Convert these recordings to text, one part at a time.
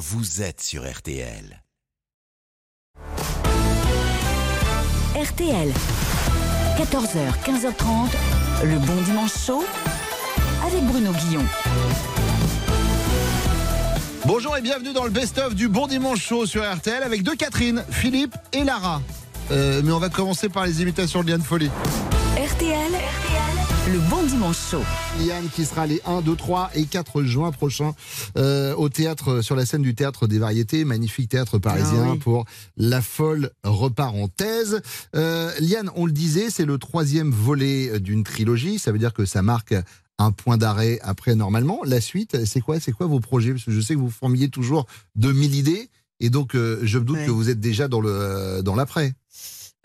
vous êtes sur RTL. RTL. 14h, 15h30, le bon dimanche chaud avec Bruno Guillon. Bonjour et bienvenue dans le best-of du Bon Dimanche Chaud sur RTL avec deux Catherine, Philippe et Lara. Euh, mais on va commencer par les imitations de Liane Folly. RTL, le bon dimanche chaud. Liane qui sera les 1, 2, 3 et 4 juin prochains euh, au théâtre, sur la scène du théâtre des variétés, magnifique théâtre parisien Ah oui. pour La folle reparenthèse. Euh, Liane, on le disait, c'est le troisième volet d'une trilogie, ça veut dire que ça marque un point d'arrêt après normalement. La suite, c'est quoi C'est quoi vos projets? Parce que je sais que vous formiez toujours de mille idées et donc euh, je me doute Ouais. que vous êtes déjà dans le dans l'après.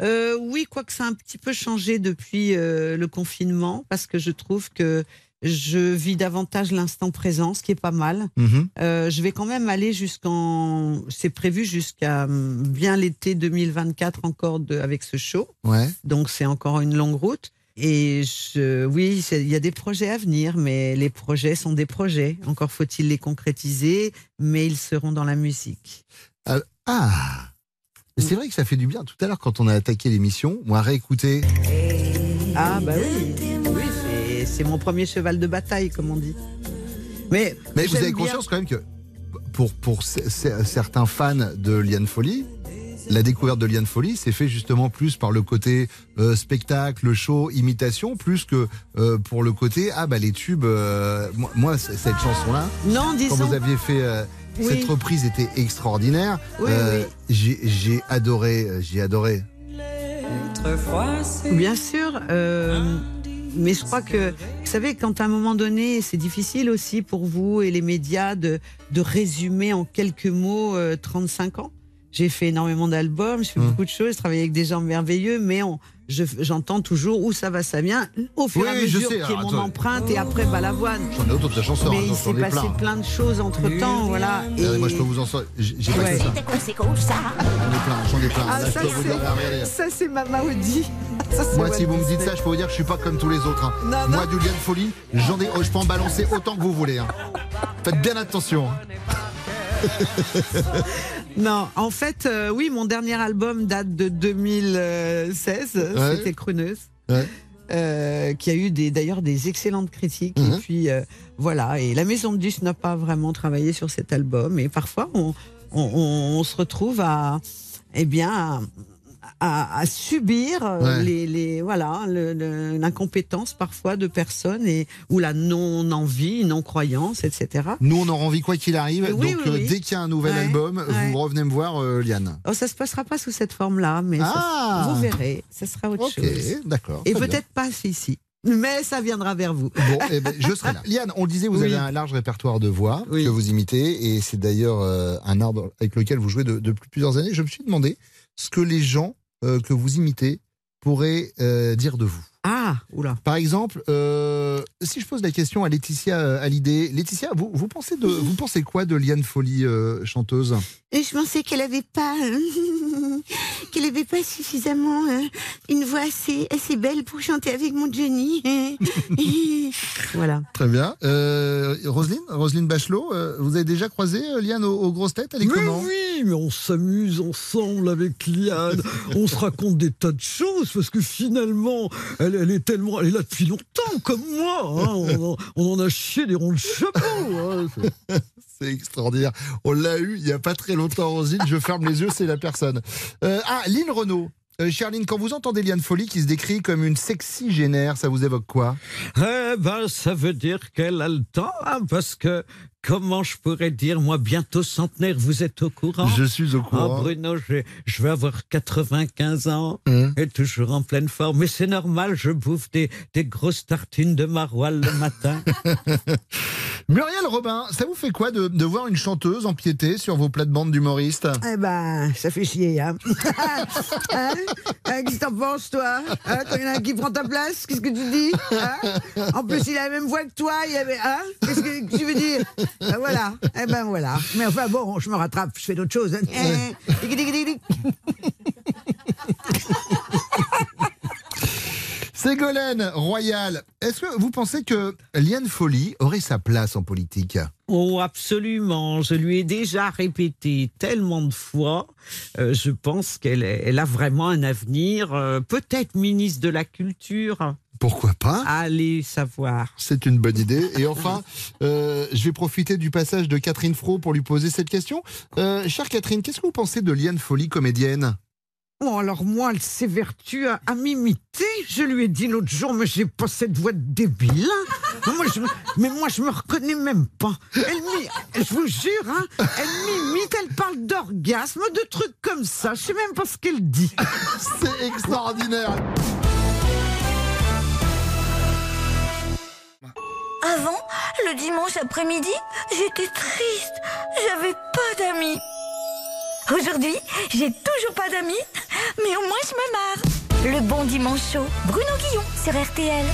Euh, oui, quoique ça a un petit peu changé depuis euh, le confinement, parce que je trouve que je vis davantage l'instant présent, ce qui est pas mal. Mhm. Euh, je vais quand même aller jusqu'en, c'est prévu jusqu'à hum, bien l'été 2024 encore de, avec ce show, Ouais. donc c'est encore une longue route. Et je, oui, il y a des projets à venir, mais les projets sont des projets. Encore faut-il les concrétiser, mais ils seront dans la musique. Ah Mais C'est vrai que ça fait du bien. Tout à l'heure, quand on a attaqué l'émission, on a réécouté. Ah bah oui, oui c'est- mon premier cheval de bataille, comme on dit. Mais, Mais vous avez bien- conscience quand même que pour, pour certains fans de Liane Folly, la découverte de Liane Folly s'est fait justement plus par le côté euh, spectacle, show, imitation, plus que euh, pour le côté ah bah les tubes. euh, moi, cette chanson-là, Non, quand vous aviez fait euh, Oui. cette reprise, était extraordinaire. Oui, Euh, oui. J'ai adoré, euh, j'ai adoré. Bien sûr. euh, mais je crois que, vous savez, quand à un moment donné, c'est difficile aussi pour vous et les médias de, de résumer en quelques mots euh, 35 ans. J'ai fait énormément d'albums, j'ai fait Hum. beaucoup de choses, j'ai travaillé avec des gens merveilleux, mais on, je- j'entends toujours où ça va, ça vient, au fur et à Oui, je mesure sais, qui est alors, mon empreinte et après Balavoine. J'en ai autre de chansons, Mais hein, il s'est passé plein. plein de choses entre temps, voilà. Regardez, moi je peux vous en sortir. J'ai Ouais. que ça. J'en ai plein, j'en ai plein. Ah, Là, ça, c'est- regardez. Ça, c'est ma. Ça, c'est Moi, si vous me dites ça, je peux vous dire que je suis pas comme tous les autres. hein. Non, Moi, non. du lien de folie, j'en ai, oh, je peux en balancer autant que vous voulez. hein. Faites bien attention. Non, en fait, euh, oui, mon dernier album date de 2016. Ouais. C'était Crooneuse. Ouais. euh, qui a eu d'ailleurs des excellentes critiques Mhm. et puis euh, voilà et la maison de disques n'a pas vraiment travaillé sur cet album et parfois on, on, on- on se retrouve à eh bien à, à subir euh, Ouais. les, les voilà l'incompétence parfois de personnes et ou la non envie non croyance etc Nous, on aura envie quoi qu'il arrive. Oui, donc, oui, euh, oui. dès qu'il y a un nouvel Ouais, album, ouais. vous revenez me voir, euh, Liane. oh, ça se passera pas sous cette forme là mais ça- Ah vous verrez ça sera autre chose d'accord. et peut-être pas ici mais ça viendra vers vous Bon, eh ben, je serai là. Liane, on le disait, vous Oui. avez un large répertoire de voix Oui. que vous imitez, et c'est d'ailleurs euh, un art dans- avec lequel vous jouez de- depuis plusieurs années. Je me suis demandé ce que les gens euh, que vous imitez pourraient euh, dire de vous. ah oula Par exemple, euh, si je pose la question à Laetitia Hallyday, Laetitia, vous, vous pensez de, vous pensez quoi de Liane Folly chanteuse? Je pensais qu'elle avait pas, qu'elle avait pas suffisamment euh, une voix assez, assez belle pour chanter avec mon Johnny. voilà Très bien. Euh, Roselyne, Roselyne Bachelot, euh, vous avez déjà croisé euh, Liane aux, aux grosses têtes? Elle est Mais comment? oui, mais on s'amuse ensemble avec Liane. on se raconte des tas de choses parce que finalement, elle, elle est tellement, elle est là depuis longtemps comme moi. hein. On, en, on en a chié des ronds de chapeau. hein. C'est- extraordinaire. On l'a eu il n'y a pas très longtemps, Roselyne. Je ferme les yeux, c'est la personne. Euh, ah, Lynn Renault. Euh, Charline, quand vous entendez Liane Folly qui se décrit comme une sexy génère, ça vous évoque quoi? Eh ben, ça veut dire qu'elle a le temps, hein, parce que comment je pourrais dire, moi, bientôt centenaire, vous êtes au courant? Je suis au courant. Bruno, je, je vais avoir 95 ans Hum. et toujours en pleine forme. Mais c'est normal, je bouffe des, des grosses tartines de maroilles le matin. Muriel Robin, ça vous fait quoi de, de voir une chanteuse empiéter sur vos plates-bandes d'humoristes Eh ben, ça fait chier, hein. Hein? Hein, Qu'est-ce que t'en penses, toi? Hein Quand il y en a un qui prend ta place, qu'est-ce que tu dis? Hein? En plus, il a la même voix que toi, il avait... Hein? Qu'est-ce que tu veux dire? Ben Voilà, eh ben voilà. Mais enfin, bon, je me rattrape, je fais d'autres choses. Eh, dig. Ségolène Royal, est-ce que vous pensez que Liane Folly aurait sa place en politique? Oh, absolument. Je lui ai déjà répété tellement de fois. Euh, je pense qu'elle elle a vraiment un avenir. euh, Peut-être ministre de la Culture. Pourquoi pas Allez savoir. C'est une bonne idée. Et enfin, euh, je vais profiter du passage de Catherine Fro pour lui poser cette question. Euh, chère Catherine, qu'est-ce que vous pensez de Liane Folly, comédienne? Bon, alors moi, elle s'évertue à, à m'imiter. Je lui ai dit l'autre jour, mais j'ai pas cette voix de débile. hein. Moi, je, mais moi, je me reconnais même pas. Elle je vous jure, hein, elle m'imite, elle parle d'orgasme, de trucs comme ça. Je sais même pas ce qu'elle dit. C'est extraordinaire. Avant, le dimanche après-midi, j'étais triste. J'avais pas d'amis. Aujourd'hui, j'ai toujours pas d'amis, mais au moins je me marre. Le bon dimanche chaud, Bruno Guillon sur RTL.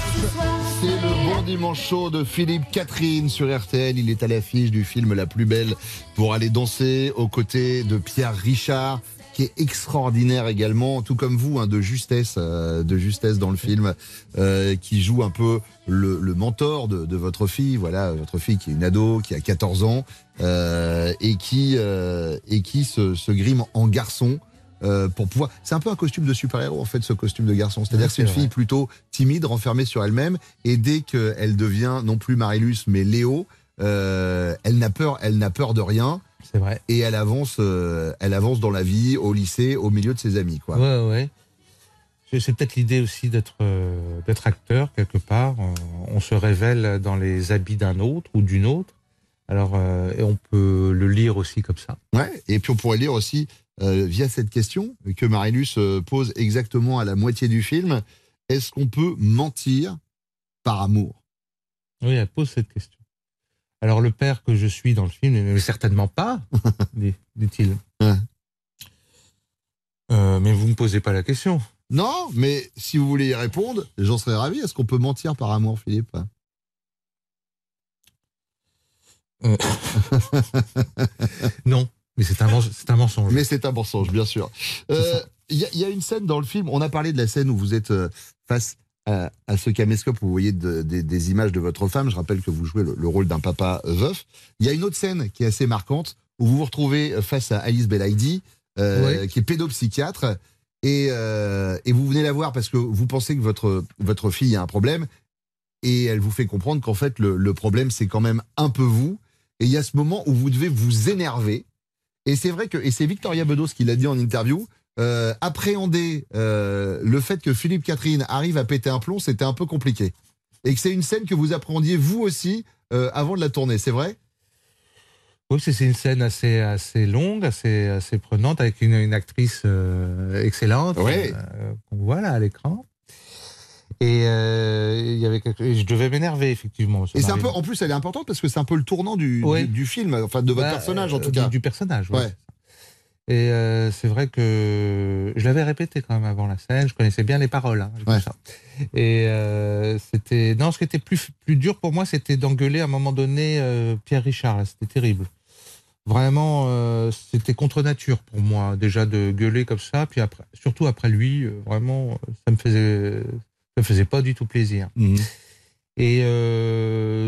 C'est le bon dimanche chaud de Philippe Catherine sur RTL. Il est à l'affiche du film La plus belle pour aller danser aux côtés de Pierre Richard qui est extraordinaire également, tout comme vous, hein, de justesse, euh, de justesse dans le film, euh, qui joue un peu le, le mentor de, de votre fille, voilà, votre fille qui est une ado, qui a 14 ans, euh, et qui et qui se, se grime en garçon euh, pour pouvoir. C'est un peu un costume de super-héros en fait, ce costume de garçon. C'est-à-dire que c'est une fille plutôt timide, renfermée sur elle-même, et dès qu'elle devient non plus Marilus mais Léo, euh, elle n'a peur, elle n'a peur de rien C'est vrai. et elle avance, euh, elle avance dans la vie, au lycée, au milieu de ses amis, quoi. Ouais, ouais. C'est- peut-être l'idée aussi d'être euh, d'être acteur quelque part. On, on se révèle dans les habits d'un autre ou d'une autre. Alors, euh, et on peut le lire aussi comme ça. Ouais. Et puis on pourrait lire aussi euh, via cette question que Marilus euh, pose exactement à la moitié du film est-ce qu'on peut mentir par amour? Oui, elle pose cette question. Alors, le père que je suis dans le film, mais certainement pas, dit- dit-il. Ouais. Euh, mais vous me posez pas la question. Non, mais si vous voulez y répondre, j'en serais ravi. Est-ce qu'on peut mentir par amour, Philippe? Non, mais c'est un, mensonge. Mais c'est un mensonge, bien sûr. Euh, Il y, a- il y a une scène dans le film, on a parlé de la scène où vous êtes euh, face à, à ce caméscope où vous voyez de- des- des images de votre femme. Je rappelle que vous jouez le, le rôle d'un papa veuf. Il y a une autre scène qui est assez marquante où vous vous retrouvez face à Alice Belaïdi, euh, qui est pédopsychiatre. Et, euh, et vous venez la voir parce que vous pensez que votre, votre fille a un problème. Et elle vous fait comprendre qu'en fait, le, le problème, c'est quand même un peu vous. Et il y a ce moment où vous devez vous énerver. Et c'est vrai que, et c'est Victoria Bedos qui l'a dit en interview, euh, appréhender euh, le fait que Philippe Catherine arrive à péter un plomb, c'était un peu compliqué. Et que c'est une scène que vous appréhendiez vous aussi euh, avant de la tourner, c'est vrai? Oui, c'est une scène assez, assez longue, assez, assez prenante, avec une, une actrice excellente Ouais. qu'on voit là à l'écran. Et, il y avait quelque- je devais m'énerver, effectivement. Et c'est un peu, en plus, elle est importante parce que c'est un peu le tournant du, Ouais. du, du film, enfin de votre Bah, personnage en tout du- cas. Du, personnage, ouais. Ouais. Et euh, c'est vrai que je l'avais répété quand même avant la scène, je connaissais bien les paroles. hein, Ouais. ça. Et euh, c'était. Non, ce qui était plus, plus dur pour moi, c'était d'engueuler à un moment donné euh, Pierre Richard. C'était terrible. Vraiment, c'était contre nature pour moi, déjà de gueuler comme ça. Puis après, surtout après lui, vraiment, ça me faisait, ça me faisait pas du tout plaisir. Mhm. Et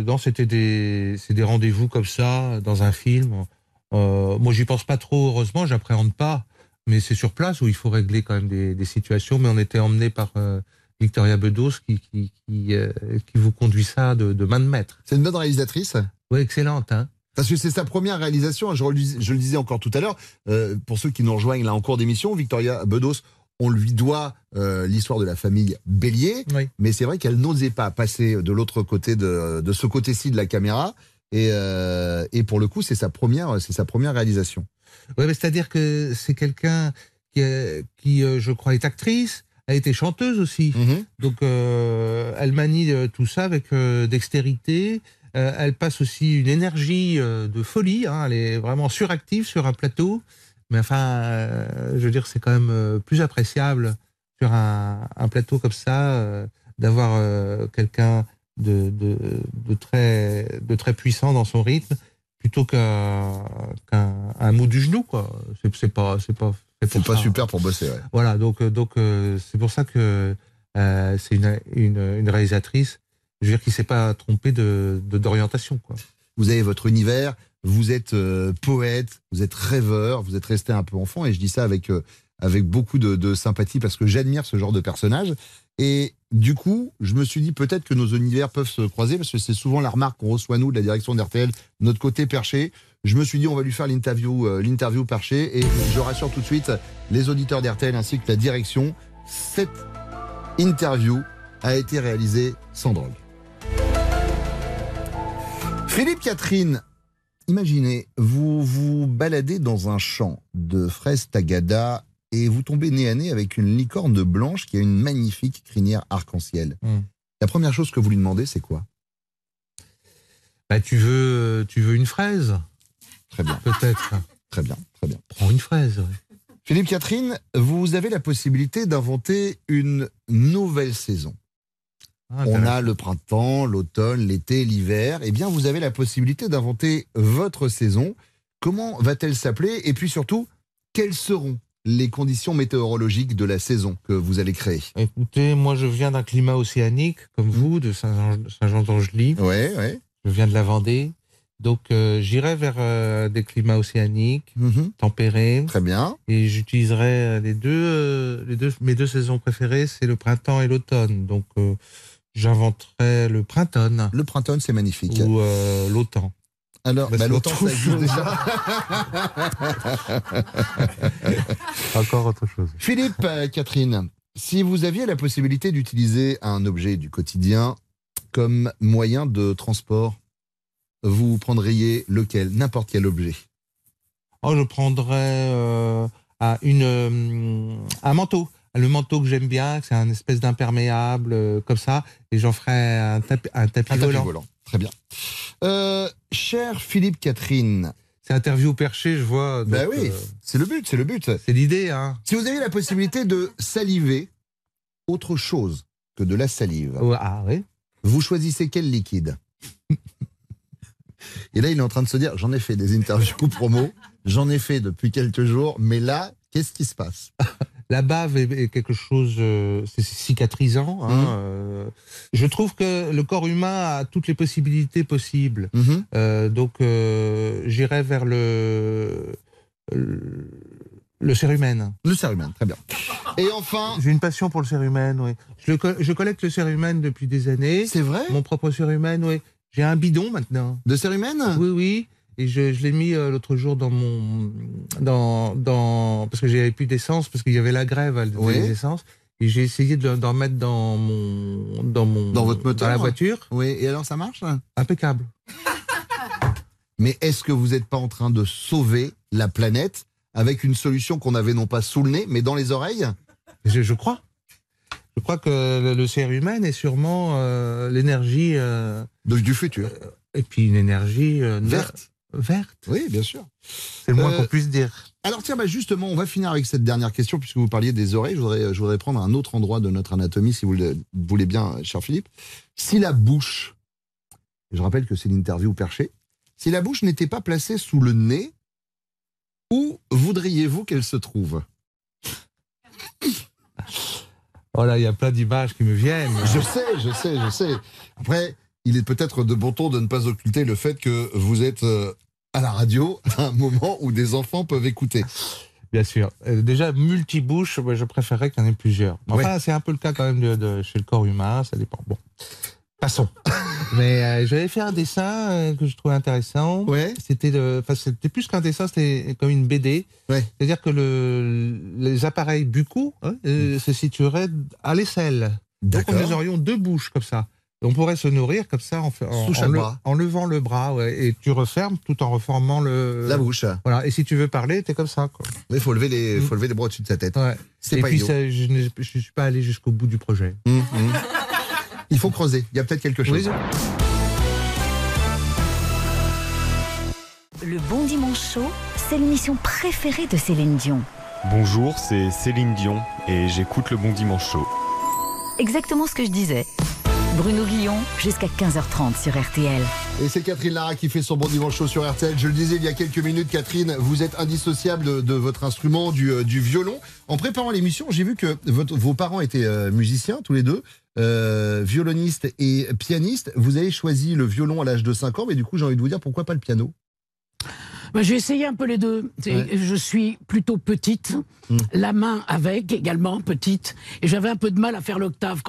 non, c'était des, c'est des rendez-vous comme ça dans un film. Euh, moi, j'y pense pas trop, heureusement, j'appréhende pas. Mais c'est sur place où il faut régler quand même des, des situations. Mais on était emmené par euh, Victoria Bedos qui, qui, qui, euh, qui vous conduit ça de, de main de maître. C'est une bonne réalisatrice Oui, excellente. Hein Parce que c'est sa première réalisation, je, relis- je le disais encore tout à l'heure, pour ceux qui nous rejoignent là en cours d'émission, Victoria Bedos, on lui doit euh, l'histoire de la famille Bélier, oui. mais c'est vrai qu'elle n'osait pas passer de l'autre côté de, de ce côté-ci de la caméra, et, euh, et pour le coup, c'est sa première, c'est sa première réalisation. Ouais, mais c'est-à-dire que c'est quelqu'un qui, euh, qui euh, je crois, est actrice, a été chanteuse aussi. Donc, euh, elle manie euh, tout ça avec euh, dextérité. Euh, elle passe aussi une énergie euh, de folie. hein. Elle est vraiment suractive sur un plateau. Mais enfin, euh, je veux dire, c'est quand même euh, plus appréciable sur un, un plateau comme ça euh, d'avoir euh, quelqu'un de, de, de très, de très puissant dans son rythme plutôt qu'un un mot du genou. quoi. C'est pas, c'est pas, C'est pas ça. super pour bosser, ouais. Voilà, donc euh, donc euh, c'est pour ça que Euh, c'est une, une, une réalisatrice, je veux dire, qui s'est pas trompée de d'orientation, quoi. Vous avez votre univers, vous êtes euh, poète, vous êtes rêveur, vous êtes resté un peu enfant, et je dis ça avec, avec beaucoup de, de sympathie parce que j'admire ce genre de personnage. Et du coup, je me suis dit peut-être que nos univers peuvent se croiser parce que c'est souvent la remarque qu'on reçoit nous de la direction d'RTL, notre côté perché. Je me suis dit on va lui faire l'interview, euh, l'interview perché, et je rassure tout de suite les auditeurs d'RTL ainsi que la direction, cette interview a été réalisée sans drogue. Philippe Catherine, imaginez, vous vous baladez dans un champ de fraises tagada et vous tombez nez à nez avec une licorne blanche qui a une magnifique crinière arc-en-ciel. Mm. La première chose que vous lui demandez, c'est quoi? Bah, tu veux, tu veux une fraise? Très bien, Peut-être. très bien, très bien. Prends une fraise. ouais. Philippe Catherine, vous avez la possibilité d'inventer une nouvelle saison. Ah, On a le printemps, l'automne, l'été, l'hiver. Eh bien, vous avez la possibilité d'inventer votre saison. Comment va-t-elle s'appeler? Et puis surtout, quelles seront? Les conditions météorologiques de la saison que vous allez créer Écoutez, moi, je viens d'un climat océanique, comme vous, de Saint- Saint-Jean-d'Angely. Ouais, ouais. Je viens de la Vendée. Donc, euh, j'irai vers euh, des climats océaniques, Mhm. tempérés. Très bien. Et j'utiliserai euh, les deux, euh, les deux, mes deux saisons préférées, c'est le printemps et l'automne. Donc, j'inventerai le printemps Le printemps, c'est magnifique. ou l'automne. Alors, Bah, bah, ça existe déjà. Encore autre chose. Philippe, euh, Catherine, si vous aviez la possibilité d'utiliser un objet du quotidien comme moyen de transport, vous prendriez lequel N'importe quel objet? Oh, je prendrais euh, ah, une, euh, un manteau. Le manteau que j'aime bien, c'est un espèce d'imperméable, euh, comme ça, et j'en ferai un, tapi- un tapis Un tapis volant. Très bien. Euh, cher Philippe Catherine, C'est interview perché, je vois. donc, oui, euh, c'est le but, c'est le but. c'est l'idée, hein. Si vous aviez la possibilité de saliver autre chose que de la salive, Ouais, Ah oui. vous choisissez quel liquide? Et là, il est en train de se dire, j'en ai fait des interviews promo, j'en ai fait depuis quelques jours, mais là, qu'est-ce qui se passe? La bave est, est quelque chose, euh, c'est cicatrisant. hein, Mhm. euh, je trouve que le corps humain a toutes les possibilités possibles. Mhm. Euh, donc, euh, j'irai vers le, le, le cérumen. Le cérumen, très bien. Et enfin, J'ai une passion pour le cérumen, oui. Je, le co- je collecte le cérumen depuis des années. c'est vrai? Mon propre cérumen, oui. J'ai un bidon maintenant. De cérumen Oui, oui. Et je, je l'ai mis euh, l'autre jour dans mon. Dans, dans, parce que j'avais plus d'essence, parce qu'il y avait la grève à- des Oui. essences. Et j'ai essayé de- d'en mettre dans mon. Dans, mon, Dans votre moteur Dans la voiture. Oui, et alors ça marche Impeccable. Mais est-ce que vous n'êtes pas en train de sauver la planète avec une solution qu'on avait non pas sous le nez, mais dans les oreilles? Je, je crois. Je crois que le, le cérumen est sûrement euh, l'énergie. euh, Du futur. et puis une énergie. euh, ne- Verte. Verte. Oui, bien sûr. C'est le moins Euh, qu'on puisse dire. Alors tiens, bah justement, on va finir avec cette dernière question, puisque vous parliez des oreilles. Je voudrais, je voudrais prendre un autre endroit de notre anatomie, si vous le voulez bien, cher Philippe. Si la bouche, je rappelle que c'est l'interview perché, si la bouche n'était pas placée sous le nez, où voudriez-vous qu'elle se trouve? Oh là, il y a plein d'images qui me viennent. Je sais, je sais, je sais. Après, il est peut-être de bon ton de ne pas occulter le fait que vous êtes euh, à la radio à un moment où des enfants peuvent écouter. Bien sûr. Euh, déjà, multibouche, je préférerais qu'il y en ait plusieurs. Enfin, c'est un peu le cas quand même de, de- chez le corps humain, ça dépend. Bon, passons. Mais euh, j'avais fait un dessin euh, que je trouvais intéressant. Ouais. C'était plus qu'un dessin, c'était comme une BD. Ouais. C'est-à-dire que le, les appareils buccaux hein, euh, se situeraient à l'aisselle. Donc nous aurions deux bouches comme ça. On pourrait se nourrir comme ça en, en, Sous chaque en le- bras. en levant le bras, ouais, et tu refermes tout en reformant le. La bouche. Voilà. Et si tu veux parler, t'es comme ça. Quoi. Il faut lever les, faut lever les bras au-dessus de sa tête. Ouais. C'est Et pas puis idiot. ça, je ne je suis pas allé jusqu'au bout du projet. Hum, hum. Il faut creuser. Il y a peut-être quelque chose. Le Bon Dimanche Show, c'est l'émission préférée de Céline Dion. Bonjour, c'est Céline Dion et j'écoute le Bon Dimanche Show. Exactement ce que je disais. Bruno Guillon, jusqu'à 15h30 sur RTL. Et c'est Catherine Lara qui fait son bon dimanche chaud sur RTL. Je le disais il y a quelques minutes, Catherine, vous êtes indissociable de, votre instrument, du, euh, du violon. En préparant l'émission, j'ai vu que vos parents étaient euh, musiciens, tous les deux, euh, violonistes et pianistes. Vous avez choisi le violon à l'âge de 5 ans, mais du coup, j'ai envie de vous dire pourquoi pas le piano? Bah, j'ai essayé un peu les deux. Ouais. Je suis plutôt petite, Mm. la main avec également petite, et j'avais un peu de mal à faire l'octave.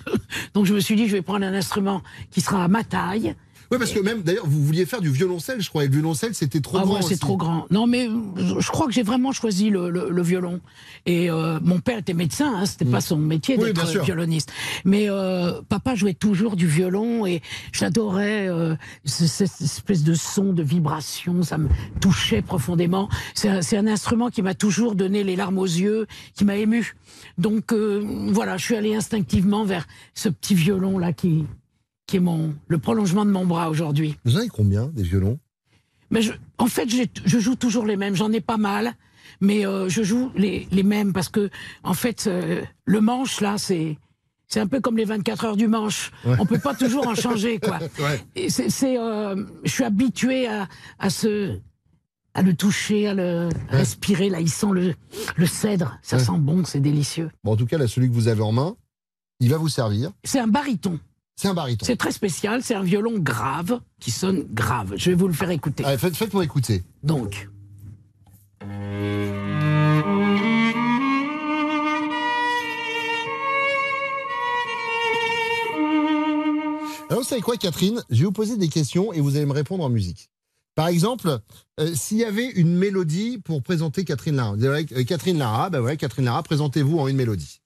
Donc je me suis dit, je vais prendre un instrument qui sera à ma taille. Oui, parce que même, d'ailleurs, vous vouliez faire du violoncelle, je crois, et le violoncelle, c'était trop Ah grand. ouais, c'est trop grand. Non, mais je, je crois que j'ai vraiment choisi le, le- le violon. Et euh, mon père était médecin, hein, c'était pas son métier Mm. Oui, d'être violoniste. Mais euh, papa jouait toujours du violon et j'adorais euh, ce- cette espèce de son, de vibration, ça me touchait profondément. C'est un, un instrument qui m'a toujours donné les larmes aux yeux, qui m'a ému. Donc euh, voilà, je suis allée instinctivement vers ce petit violon là qui qui est mon le prolongement de mon bras aujourd'hui. Vous en avez combien, des violons? Mais je, en fait, je joue toujours les mêmes. J'en ai pas mal, mais euh, je joue les, les mêmes parce que, en fait, euh, le manche là, c'est c'est un peu comme les 24 heures du manche. Ouais. On peut pas toujours en changer, quoi. Ouais. C'est, euh, je suis habitué à, à ce à le toucher, à le respirer. Là, il sent le, le cèdre. Ça sent bon, c'est délicieux. Bon, en tout cas, là, celui que vous avez en main, il va vous servir. C'est un baryton. C'est un baryton. C'est très spécial. C'est un violon grave qui sonne grave. Je vais vous le faire écouter. Allez, faites, faites-moi écouter. Donc. Alors, vous savez quoi, Catherine? Je vais vous poser des questions et vous allez me répondre en musique. Par exemple, euh, s'il y avait une mélodie pour présenter Catherine Lara, vous euh, Catherine Lara, ben ouais, Catherine Lara, présentez-vous en une mélodie.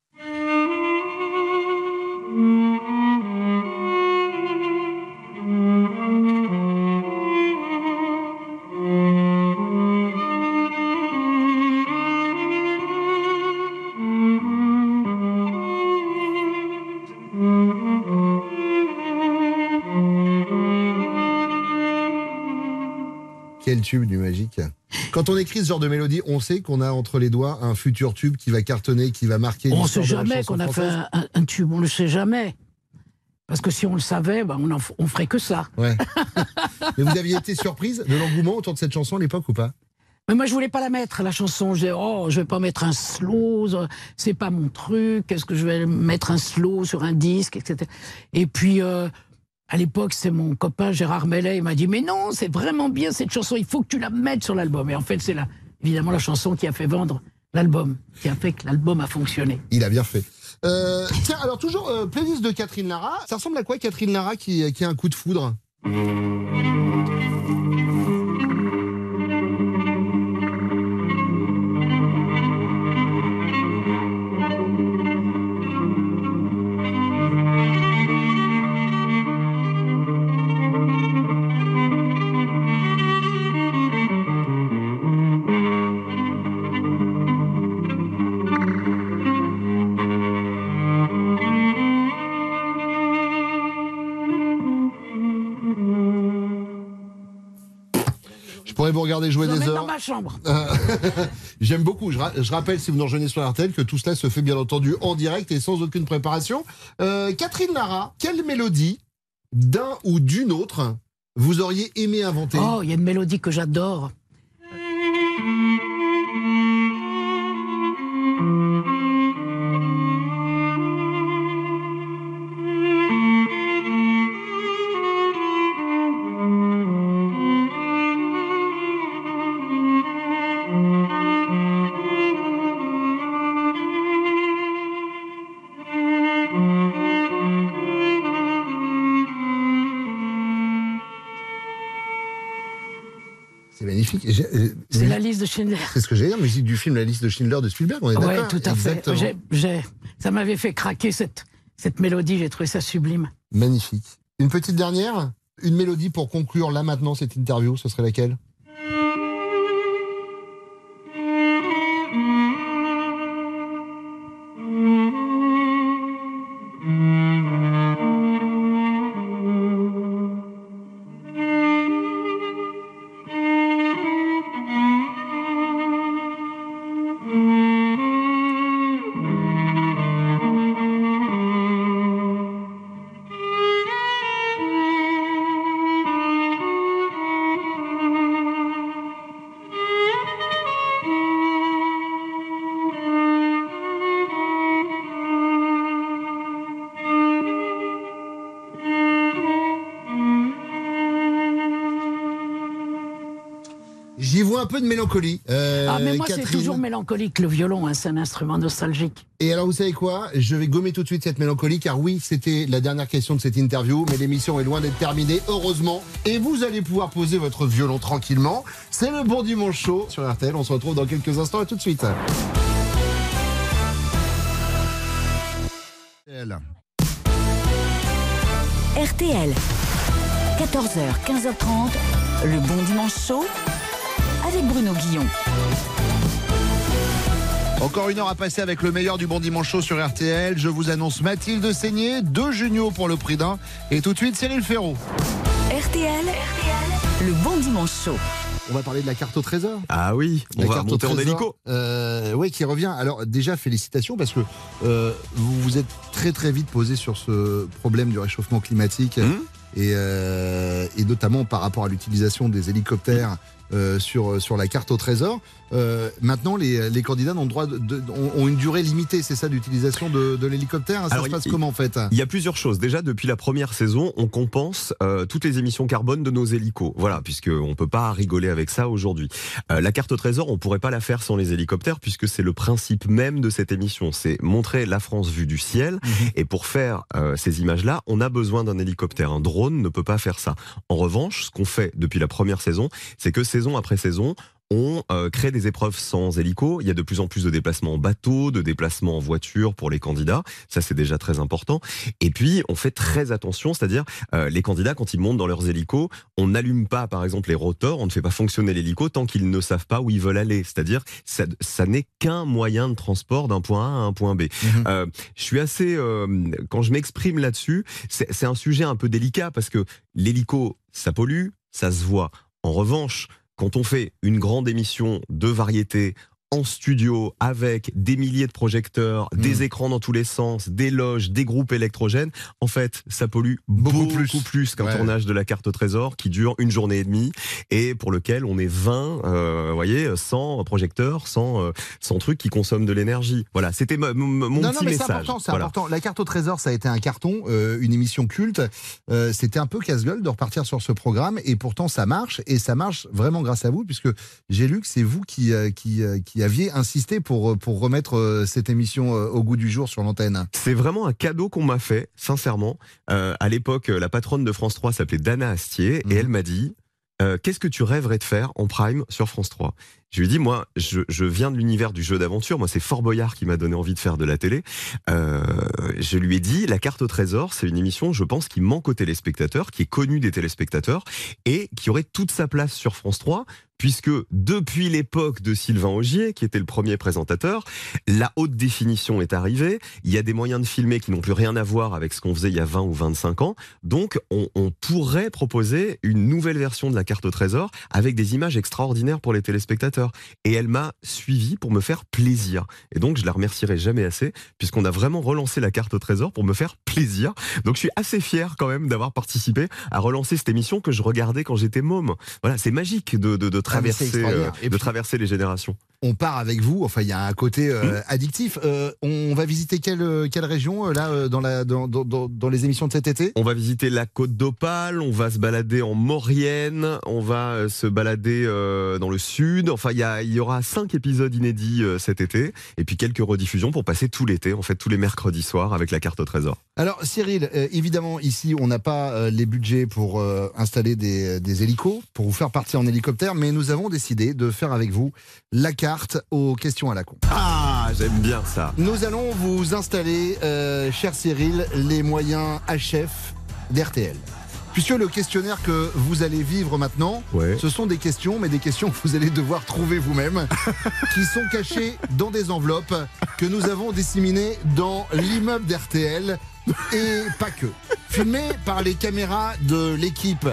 Magique. Quand on écrit ce genre de mélodie, on sait qu'on a entre les doigts un futur tube qui va cartonner, qui va marquer On ne sait jamais qu'on a fait un, tube, on ne le sait jamais. Parce que si on le savait, ben on, en on ferait que ça. Ouais. Mais vous aviez été surprise de l'engouement autour de cette chanson à l'époque ou pas? Mais moi, je voulais pas la mettre, la chanson. Je disais, oh, je vais pas mettre un slow, c'est pas mon truc. Est-ce que je vais mettre un slow sur un disque, etc. Et puis, euh, à l'époque, c'est mon copain Gérard Mellet, il m'a dit, mais non, c'est vraiment bien cette chanson, il faut que tu la mettes sur l'album. Et en fait, c'est évidemment la chanson qui a fait vendre l'album, qui a fait que l'album a fonctionné. Il a bien fait. Euh, tiens, alors toujours euh, playlist de Catherine Lara. Ça ressemble à quoi Catherine Lara qui, qui a un coup de foudre? Chambre. J'aime beaucoup. Je, ra- je rappelle, si vous nous rejoignez sur RTL, que tout cela se fait bien entendu en direct et sans aucune préparation. Euh, Catherine Lara, quelle mélodie d'un ou d'une autre vous auriez aimé inventer? Oh, il y a une mélodie que j'adore. Schindler. C'est ce que j'ai dire, musique du film La liste de Schindler de Spielberg, on est Oui, d'accord tout à fait. Ça m'avait fait craquer cette, cette mélodie, j'ai trouvé ça sublime. Magnifique. Une petite dernière Une mélodie pour conclure là maintenant cette interview, ce serait laquelle? Mélancolie. euh, ah, mais moi, c'est toujours mélancolique, le violon, hein, c'est un instrument nostalgique. Et alors, vous savez quoi? Je vais gommer tout de suite cette mélancolie, car oui, c'était la dernière question de cette interview, mais l'émission est loin d'être terminée, heureusement. Et vous allez pouvoir poser votre violon tranquillement. C'est le bon dimanche chaud sur RTL. On se retrouve dans quelques instants. À tout de suite. RTL. RTL. 14h, 15h30. Le bon dimanche chaud avec Bruno Guillon. Encore une heure à passer avec le meilleur du bon dimanche chaud sur RTL. Je vous annonce Mathilde Seigné, deux juniors pour le prix d'un. Et tout de suite, Cyril Ferraud. RTL. Le bon dimanche chaud. On va parler de la carte au trésor. Ah oui, on La va carte au en trésor, hélico. euh, oui, qui revient. Alors déjà, félicitations parce que euh, vous vous êtes très très vite posé sur ce problème du réchauffement climatique Mmh. et, euh, et notamment par rapport à l'utilisation des hélicoptères sur, sur la carte au trésor. Euh, maintenant, les, les candidats ont, droit de, de- ont, une durée limitée, c'est ça, d'utilisation de, de l'hélicoptère Ça Alors, se passe il- comment en fait Il y a plusieurs choses. Déjà, depuis la première saison, on compense euh, toutes les émissions carbone de nos hélicos. Voilà, puisque on peut pas rigoler avec ça aujourd'hui. Euh, la carte au trésor, on pourrait pas la faire sans les hélicoptères, puisque c'est le principe même de cette émission. C'est montrer la France vue du ciel. Et pour faire euh, ces images-là, on a besoin d'un hélicoptère. Un drone ne peut pas faire ça. En revanche, ce qu'on fait depuis la première saison, c'est que saison après saison, on euh, crée des épreuves sans hélico. Il y a de plus en plus de déplacements en bateau, de déplacements en voiture pour les candidats. Ça, c'est déjà très important. Et puis, on fait très attention, c'est-à-dire euh, les candidats, quand ils montent dans leurs hélicos, on n'allume pas, par exemple, les rotors, on ne fait pas fonctionner l'hélico tant qu'ils ne savent pas où ils veulent aller. C'est-à-dire, ça, ça n'est qu'un moyen de transport d'un point A à un point B. Euh, je suis assez, euh, quand je m'exprime là-dessus, c'est c'est un sujet un peu délicat parce que l'hélico, ça pollue, ça se voit. En revanche, quand on fait une grande émission de variété en studio avec des milliers de projecteurs, des écrans dans tous les sens, des loges, des groupes électrogènes, en fait, ça pollue beaucoup, plus, qu'un Ouais. tournage de la carte au trésor qui dure une journée et demie et pour lequel on est 20, euh, vous voyez, sans projecteurs, sans, euh, sans trucs qui consomment de l'énergie. Voilà, c'était mo- mo- mon non, non, petit mais c'est important, c'est Voilà. important. La carte au trésor, ça a été un carton, euh, une émission culte. Euh, C'était un peu casse-gueule de repartir sur ce programme, et pourtant ça marche, et ça marche vraiment grâce à vous, puisque j'ai lu que c'est vous qui, euh, qui, euh, qui aviez insisté pour, euh, pour remettre euh, cette émission euh, au goût du jour sur l'antenne. C'est vraiment un cadeau qu'on m'a fait, sincèrement. Euh, à l'époque, la patronne de France 3 s'appelait Dana Astier Mhm. et elle m'a dit euh, Qu'est-ce que tu rêverais de faire en prime sur France 3 Je lui ai dit Moi, je, je viens de l'univers du jeu d'aventure. Moi, c'est Fort Boyard qui m'a donné envie de faire de la télé. Euh, je lui ai dit La carte au trésor, c'est une émission, je pense, qui manque aux téléspectateurs, qui est connue des téléspectateurs et qui aurait toute sa place sur France 3 puisque depuis l'époque de Sylvain Augier, qui était le premier présentateur, la haute définition est arrivée. Il y a des moyens de filmer qui n'ont plus rien à voir avec ce qu'on faisait il y a 20 ou 25 ans. Donc, on, pourrait proposer une nouvelle version de la carte au trésor avec des images extraordinaires pour les téléspectateurs. Et elle m'a suivi pour me faire plaisir. Et donc, je la remercierai jamais assez, puisqu'on a vraiment relancé la carte au trésor pour me faire plaisir. Donc, je suis assez fier quand même d'avoir participé à relancer cette émission que je regardais quand j'étais môme. Voilà, c'est magique de, de, de traverser, euh, de traverser les générations. On part avec vous, enfin il y a un côté euh, addictif. Euh, on va visiter quelle, euh, quelle région là dans, la, dans, dans, dans- les émissions de cet été? On va visiter la côte d'Opale, on va se balader en Maurienne, on va se balader euh, dans le sud. Enfin, il y, a- il y aura cinq épisodes inédits cet été, et puis quelques rediffusions pour passer tout l'été, en fait, tous les mercredis soirs avec la carte au trésor. Alors Cyril, évidemment ici on n'a pas les budgets pour installer des, des hélicos, pour vous faire partir en hélicoptère, mais nous avons décidé de faire avec vous la carte aux questions à la con. Ah, j'aime bien ça. Nous allons vous installer, euh, cher Cyril, les moyens HF d'RTL. Puisque le questionnaire que vous allez vivre maintenant, ce sont des questions, mais des questions que vous allez devoir trouver vous-même, qui sont cachées dans des enveloppes que nous avons disséminées dans l'immeuble d'RTL, et pas que. Filmées par les caméras de l'équipe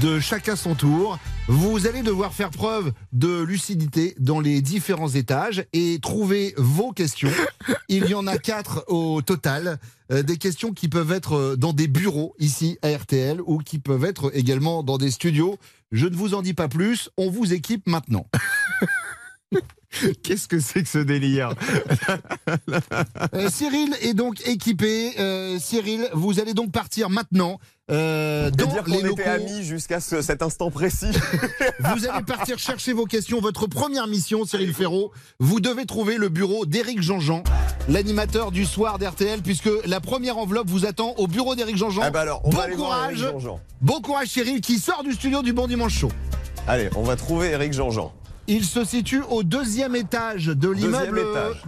de chacun son tour. Vous allez devoir faire preuve de lucidité dans les différents étages et trouver vos questions. Il y en a quatre au total. Euh, des questions qui peuvent être euh, dans des bureaux ici à RTL ou qui peuvent être également dans des studios. Je ne vous en dis pas plus. On vous équipe maintenant. Qu'est-ce que c'est que ce délire Euh, Cyril est donc équipé. Euh, Cyril, vous allez donc partir maintenant euh, dans dire les locaux. était amis jusqu'à ce- cet instant précis. Vous allez partir chercher vos questions. Votre première mission, Cyril Ferraud, vous devez trouver le bureau d'Éric Jean-Jean, l'animateur du soir d'RTL, puisque la première enveloppe vous attend au bureau d'Éric Jean-Jean. Ah bah alors, on bon va aller voir courage, Éric bon courage Cyril, qui sort du studio du Bon Dimanche Chaud. Allez, on va trouver Eric Jean-Jean. Il se situe au deuxième étage de l'immeuble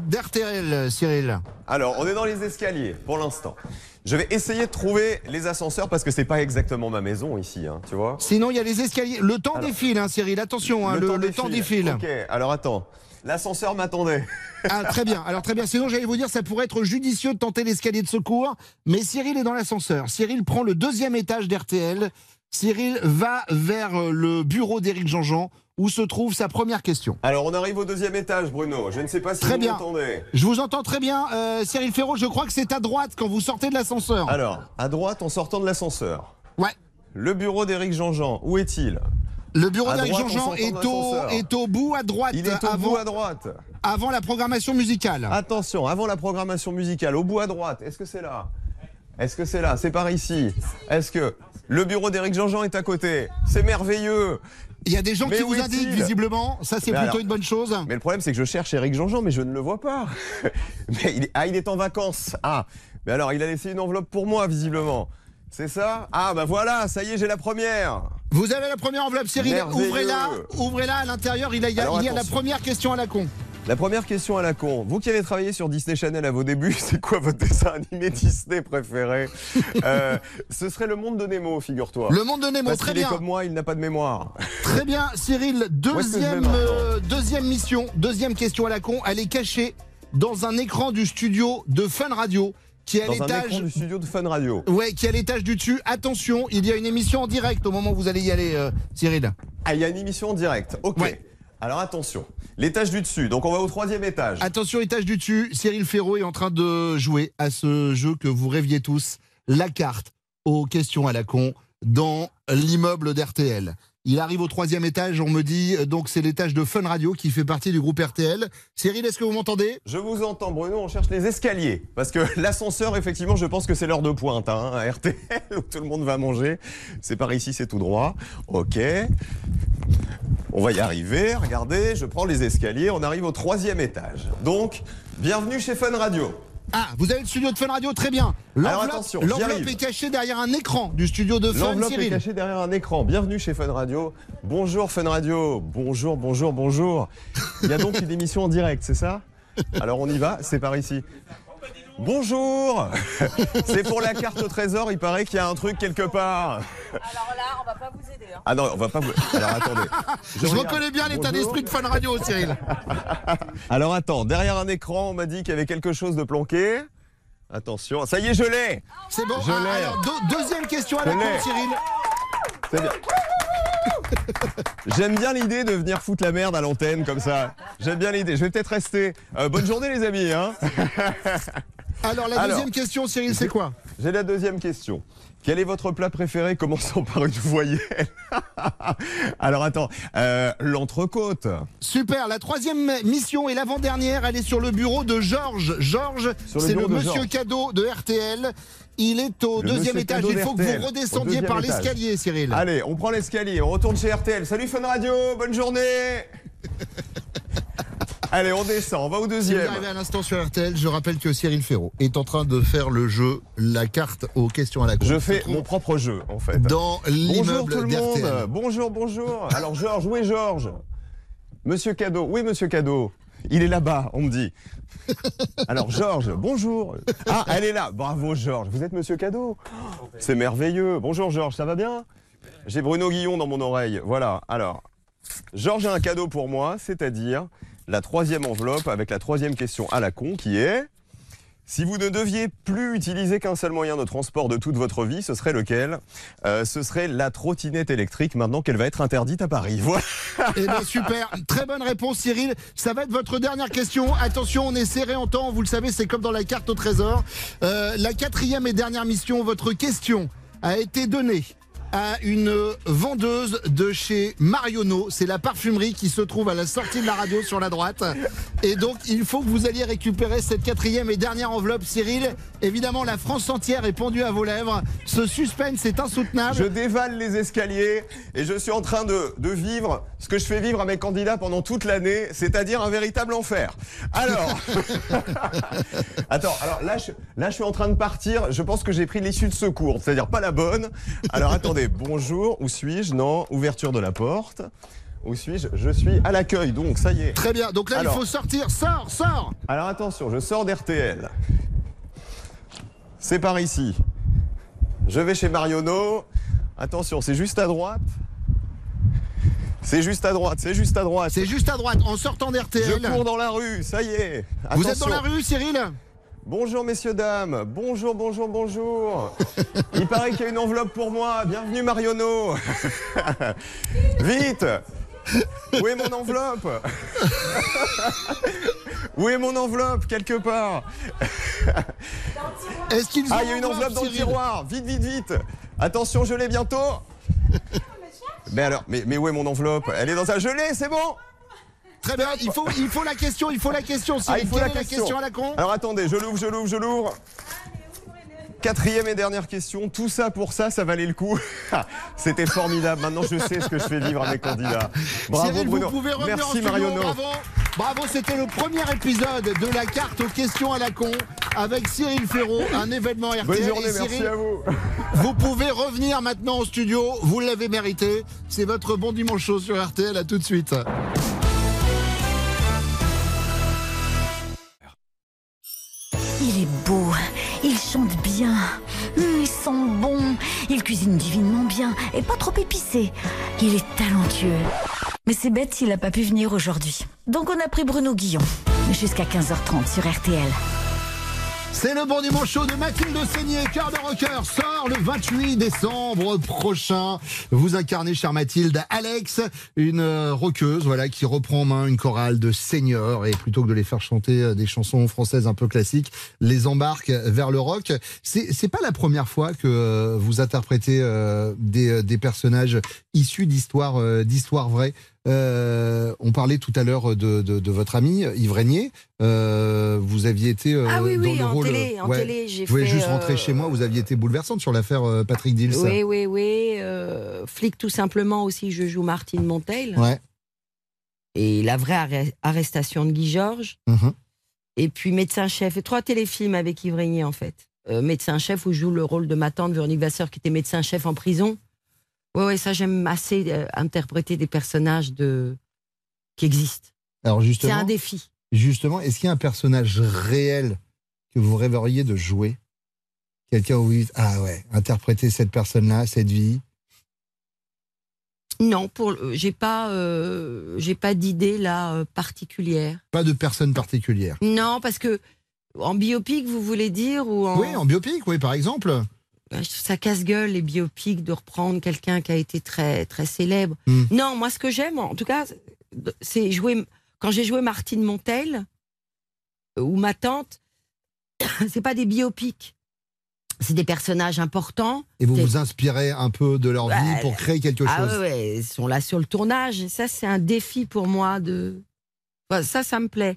d'RTL, Cyril. Alors, on est dans les escaliers pour l'instant. Je vais essayer de trouver les ascenseurs parce que c'est pas exactement ma maison ici, hein, tu vois. Sinon, il y a les escaliers. Le temps Alors. défile, hein, Cyril. Attention, hein, le, le temps défile. Ok, alors attends. L'ascenseur m'attendait. Ah, très bien. Alors, très bien. Sinon, j'allais vous dire, ça pourrait être judicieux de tenter l'escalier de secours. Mais Cyril est dans l'ascenseur. Cyril prend le deuxième étage d'RTL. Cyril va vers euh, le bureau d'Éric Jean-Jean, où se trouve sa première question. Alors, on arrive au deuxième étage, Bruno. Je ne sais pas si Très vous bien. m'entendez. Je vous entends très bien, euh, Cyril Ferraud. Je crois que c'est à droite quand vous sortez de l'ascenseur. Alors, à droite, en sortant de l'ascenseur. Ouais. Le bureau d'Éric Jean-Jean, où est-il? Le bureau d'Éric Jean-Jean est au, est au bout à droite. Il est au avant, bout à droite. avant la programmation musicale. Attention, avant la programmation musicale, au bout à droite, est-ce que c'est là? Est-ce que c'est là? C'est par ici Est-ce que le bureau d'Éric Jean-Jean est à côté? C'est merveilleux Il y a des gens Mais qui vous indiquent visiblement. Ça, c'est plutôt alors- une bonne chose. Mais le problème, c'est que je cherche Eric Jean-Jean, mais je ne le vois pas. Mais il est... Ah, il est en vacances. Ah, mais alors, il a laissé une enveloppe pour moi, visiblement. C'est ça? Ah, bah voilà, ça y est, j'ai la première. Vous avez la première enveloppe, Cyril. Ouvrez-la. Ouvrez-la à l'intérieur. Il, y a- il y a, Alors, il y a la première question à la con. La première question à la con. Vous qui avez travaillé sur Disney Channel à vos débuts, c'est quoi votre dessin animé Disney préféré Euh, Ce serait le monde de Nemo, figure-toi. Le monde de Nemo, Parce très qu'il est bien. comme moi, il n'a pas de mémoire. Très bien, Cyril. Deuxième, euh, deuxième mission, deuxième question à la con. Elle est cachée dans un écran du studio de Fun Radio qui est à l'étage. du studio de Fun Radio. Ouais, qui est à l'étage du dessus. Attention, il y a une émission en direct au moment où vous allez y aller, euh, Cyril. Ah, il y a une émission en direct. Ok. Ouais. Alors attention. L'étage du dessus. Donc on va au troisième étage. Attention, étage du dessus. Cyril Ferraud est en train de jouer à ce jeu que vous rêviez tous, la carte aux questions à la con dans l'immeuble d'RTL. Il arrive au troisième étage, on me dit, euh, donc c'est l'étage de Fun Radio qui fait partie du groupe RTL. Cyril, est-ce que vous m'entendez? Je vous entends, Bruno, on cherche les escaliers. Parce que l'ascenseur, effectivement, je pense que c'est l'heure de pointe, hein, à RTL, où tout le monde va manger. C'est par ici, c'est tout droit. Ok. On va y arriver, regardez, je prends les escaliers, on arrive au troisième étage. Donc, bienvenue chez Fun Radio. Ah, vous avez le studio de Fun Radio, très bien. L'enveloppe est cachée derrière un écran du studio de Fun, L'enveloppe est cachée derrière un écran. Bienvenue chez Fun Radio. Bonjour Fun Radio. Bonjour, bonjour, bonjour. Il y a donc une émission en direct, c'est ça? Alors on y va, c'est par ici. Bonjour C'est pour la carte au trésor, il paraît qu'il y a un truc quelque part. Alors là, on va pas vous aider. hein. Ah non, on va pas vous... Alors attendez. Je reconnais bien l'état d'esprit de Fun Radio, Cyril. Alors attends, derrière un écran, on m'a dit qu'il y avait quelque chose de planqué. Attention, ça y est, je l'ai C'est bon. Je Ah, l'ai. alors, deux- deuxième question à la con. Cyril. C'est bien. J'aime bien l'idée de venir foutre la merde à l'antenne comme ça. J'aime bien l'idée. Je vais peut-être rester. Euh, bonne journée les amis. Hein Alors, la Alors. deuxième question, Cyril, c'est quoi? J'ai la deuxième question. Quel est votre plat préféré? Commençant par une voyelle Alors attends, euh, l'entrecôte. Super, la troisième mission et l'avant-dernière, elle est sur le bureau de Georges. Georges, le c'est le monsieur Georges. cadeau de RTL. Il est au Le deuxième étage. Il faut que vous redescendiez par l'escalier, Cyril. Allez, on prend l'escalier, on retourne chez RTL. Salut Fun Radio, bonne journée Allez, on descend, on va au Si vous deuxième. arrivez à l'instant sur RTL, je rappelle que Cyril Ferraud est en train de faire le jeu, la carte aux questions à la con. Je fais mon propre jeu, en fait. Dans Bonjour l'immeuble tout le monde. Bonjour, bonjour. Alors Georges, où est Georges? Monsieur Cadeau, est Monsieur Cadeau Il est là-bas, on me dit. Alors Georges, bonjour. Ah, elle est là. Bravo Georges. Vous êtes Monsieur Cadeau? C'est merveilleux. Bonjour Georges, ça va bien? J'ai Bruno Guillon dans mon oreille. Voilà. Alors, Georges a un cadeau pour moi, c'est-à-dire la troisième enveloppe avec la troisième question à la con qui est si vous ne deviez plus utiliser qu'un seul moyen de transport de toute votre vie, ce serait lequel? Euh, Ce serait la trottinette électrique maintenant qu'elle va être interdite à Paris. Voilà. Eh bien, super. Très bonne réponse, Cyril. Ça va être votre dernière question. Attention, on est serré en temps. Vous le savez, c'est comme dans la carte au trésor. Euh, la quatrième et dernière mission, votre question a été donnée à une vendeuse de chez Marionneau. C'est la parfumerie qui se trouve à la sortie de la radio sur la droite. Et donc, il faut que vous alliez récupérer cette quatrième et dernière enveloppe, Cyril. Évidemment, la France entière est pendue à vos lèvres. Ce suspense est insoutenable. Je dévale les escaliers et je suis en train de, de vivre ce que je fais vivre à mes candidats pendant toute l'année, c'est-à-dire un véritable enfer. Alors, attends, alors là je, là je suis en train de partir. Je pense que j'ai pris l'issue de secours, c'est-à-dire pas la bonne. Alors attendez, bonjour, où suis-je Non, ouverture de la porte. Où suis-je Je suis à l'accueil, donc ça y est. Très bien, donc là Alors. il faut sortir, sors, sors Alors attention, je sors d'RTL. C'est par ici. Je vais chez Marionneau. Attention, c'est juste à droite. C'est juste à droite, c'est juste à droite. C'est juste à droite, en sortant d'RTL. Je cours dans la rue, ça y est. Vous êtes dans la rue, Cyril? Bonjour messieurs, dames. Bonjour, bonjour, bonjour. Il paraît qu'il y a une enveloppe pour moi. Bienvenue Marionneau. Vite Où est mon enveloppe? Où est mon enveloppe Quelque part? Est-ce qu'ils Ah, il y a une enveloppe dans le tiroir. Vite, vite, vite. Attention, je l'ai bientôt. Mais alors, mais, mais où est mon enveloppe? Elle est dans un gelé, c'est bon? Très bien, il faut, il faut la question, il faut la question, Cyril. Ah, il faut la est question. à la con Alors attendez, je l'ouvre, je l'ouvre, je l'ouvre. Quatrième et dernière question. Tout ça pour ça, ça valait le coup. C'était formidable. Maintenant, je sais ce que je fais vivre à mes candidats. Bravo Cyril, Bruno. vous pouvez revenir en Merci studio, Marionneau. bravo. Bravo, c'était le premier épisode de la carte aux questions à la con avec Cyril Ferraud, un événement RTL. Bonne journée, Et merci Cyril, à vous. Vous pouvez revenir maintenant au studio, vous l'avez mérité. C'est votre bon dimanche chaud sur RTL, à tout de suite. Cuisine divinement bien et pas trop épicé. Il est talentueux. Mais c'est bête s'il n'a pas pu venir aujourd'hui. Donc on a pris Bruno Guillon. Jusqu'à 15h30 sur RTL. C'est le bon dimanche chaud de Mathilde Seigné, cœur de rocker, sort le 28 décembre prochain. Vous incarnez, chère Mathilde, Alex, une euh, rockeuse, voilà, qui reprend en main une chorale de seniors et plutôt que de les faire chanter euh, des chansons françaises un peu classiques, les embarque vers le rock. C'est, pas la première fois que euh, vous interprétez des, personnages issus d'histoires, d'histoires vraies. Euh, on parlait tout à l'heure de, de, de votre ami Yves Régnier. Euh, vous aviez été euh, Ah oui, dans oui, le en rôle. télé, en télé, j'ai Vous fait, juste rentrer chez moi. Vous aviez été bouleversante sur l'affaire Patrick Dills. Oui, oui, oui. flic tout simplement aussi, je joue Martine Monteil. Ouais. Et la vraie arre- arrestation de Guy Georges. Mhm. Et puis médecin-chef. Et trois téléfilms avec Yves Régnier, en fait. Euh, médecin-chef, où je joue le rôle de ma tante Véronique Vasseur, qui était médecin-chef en prison. Ouais, ouais, ça, j'aime assez euh, interpréter des personnages de... qui existent. Alors C'est justement, un défi. justement, est-ce qu'il y a un personnage réel que vous rêveriez de jouer? Quelqu'un où vous dites ah ouais, interpréter cette personne-là, cette vie? Non, pour, j'ai pas, euh, j'ai pas d'idée là euh, particulière. Pas de personne particulière. Non, parce que en biopic, vous voulez dire ou en... Oui, en biopic, oui, par exemple. Euh, je trouve ça casse-gueule les biopics de reprendre quelqu'un qui a été très très célèbre. Hmm. Non, moi ce que j'aime, en tout cas, c'est jouer. Quand j'ai joué Martine Montel euh, ou ma tante, c'est pas des biopics, c'est des personnages importants. Et vous vous inspirez un peu de leur vie Ouais. pour créer quelque Ah chose. ouais, ouais, ils sont là sur le tournage. Et ça, c'est un défi pour moi de. Enfin, ça, ça me plaît.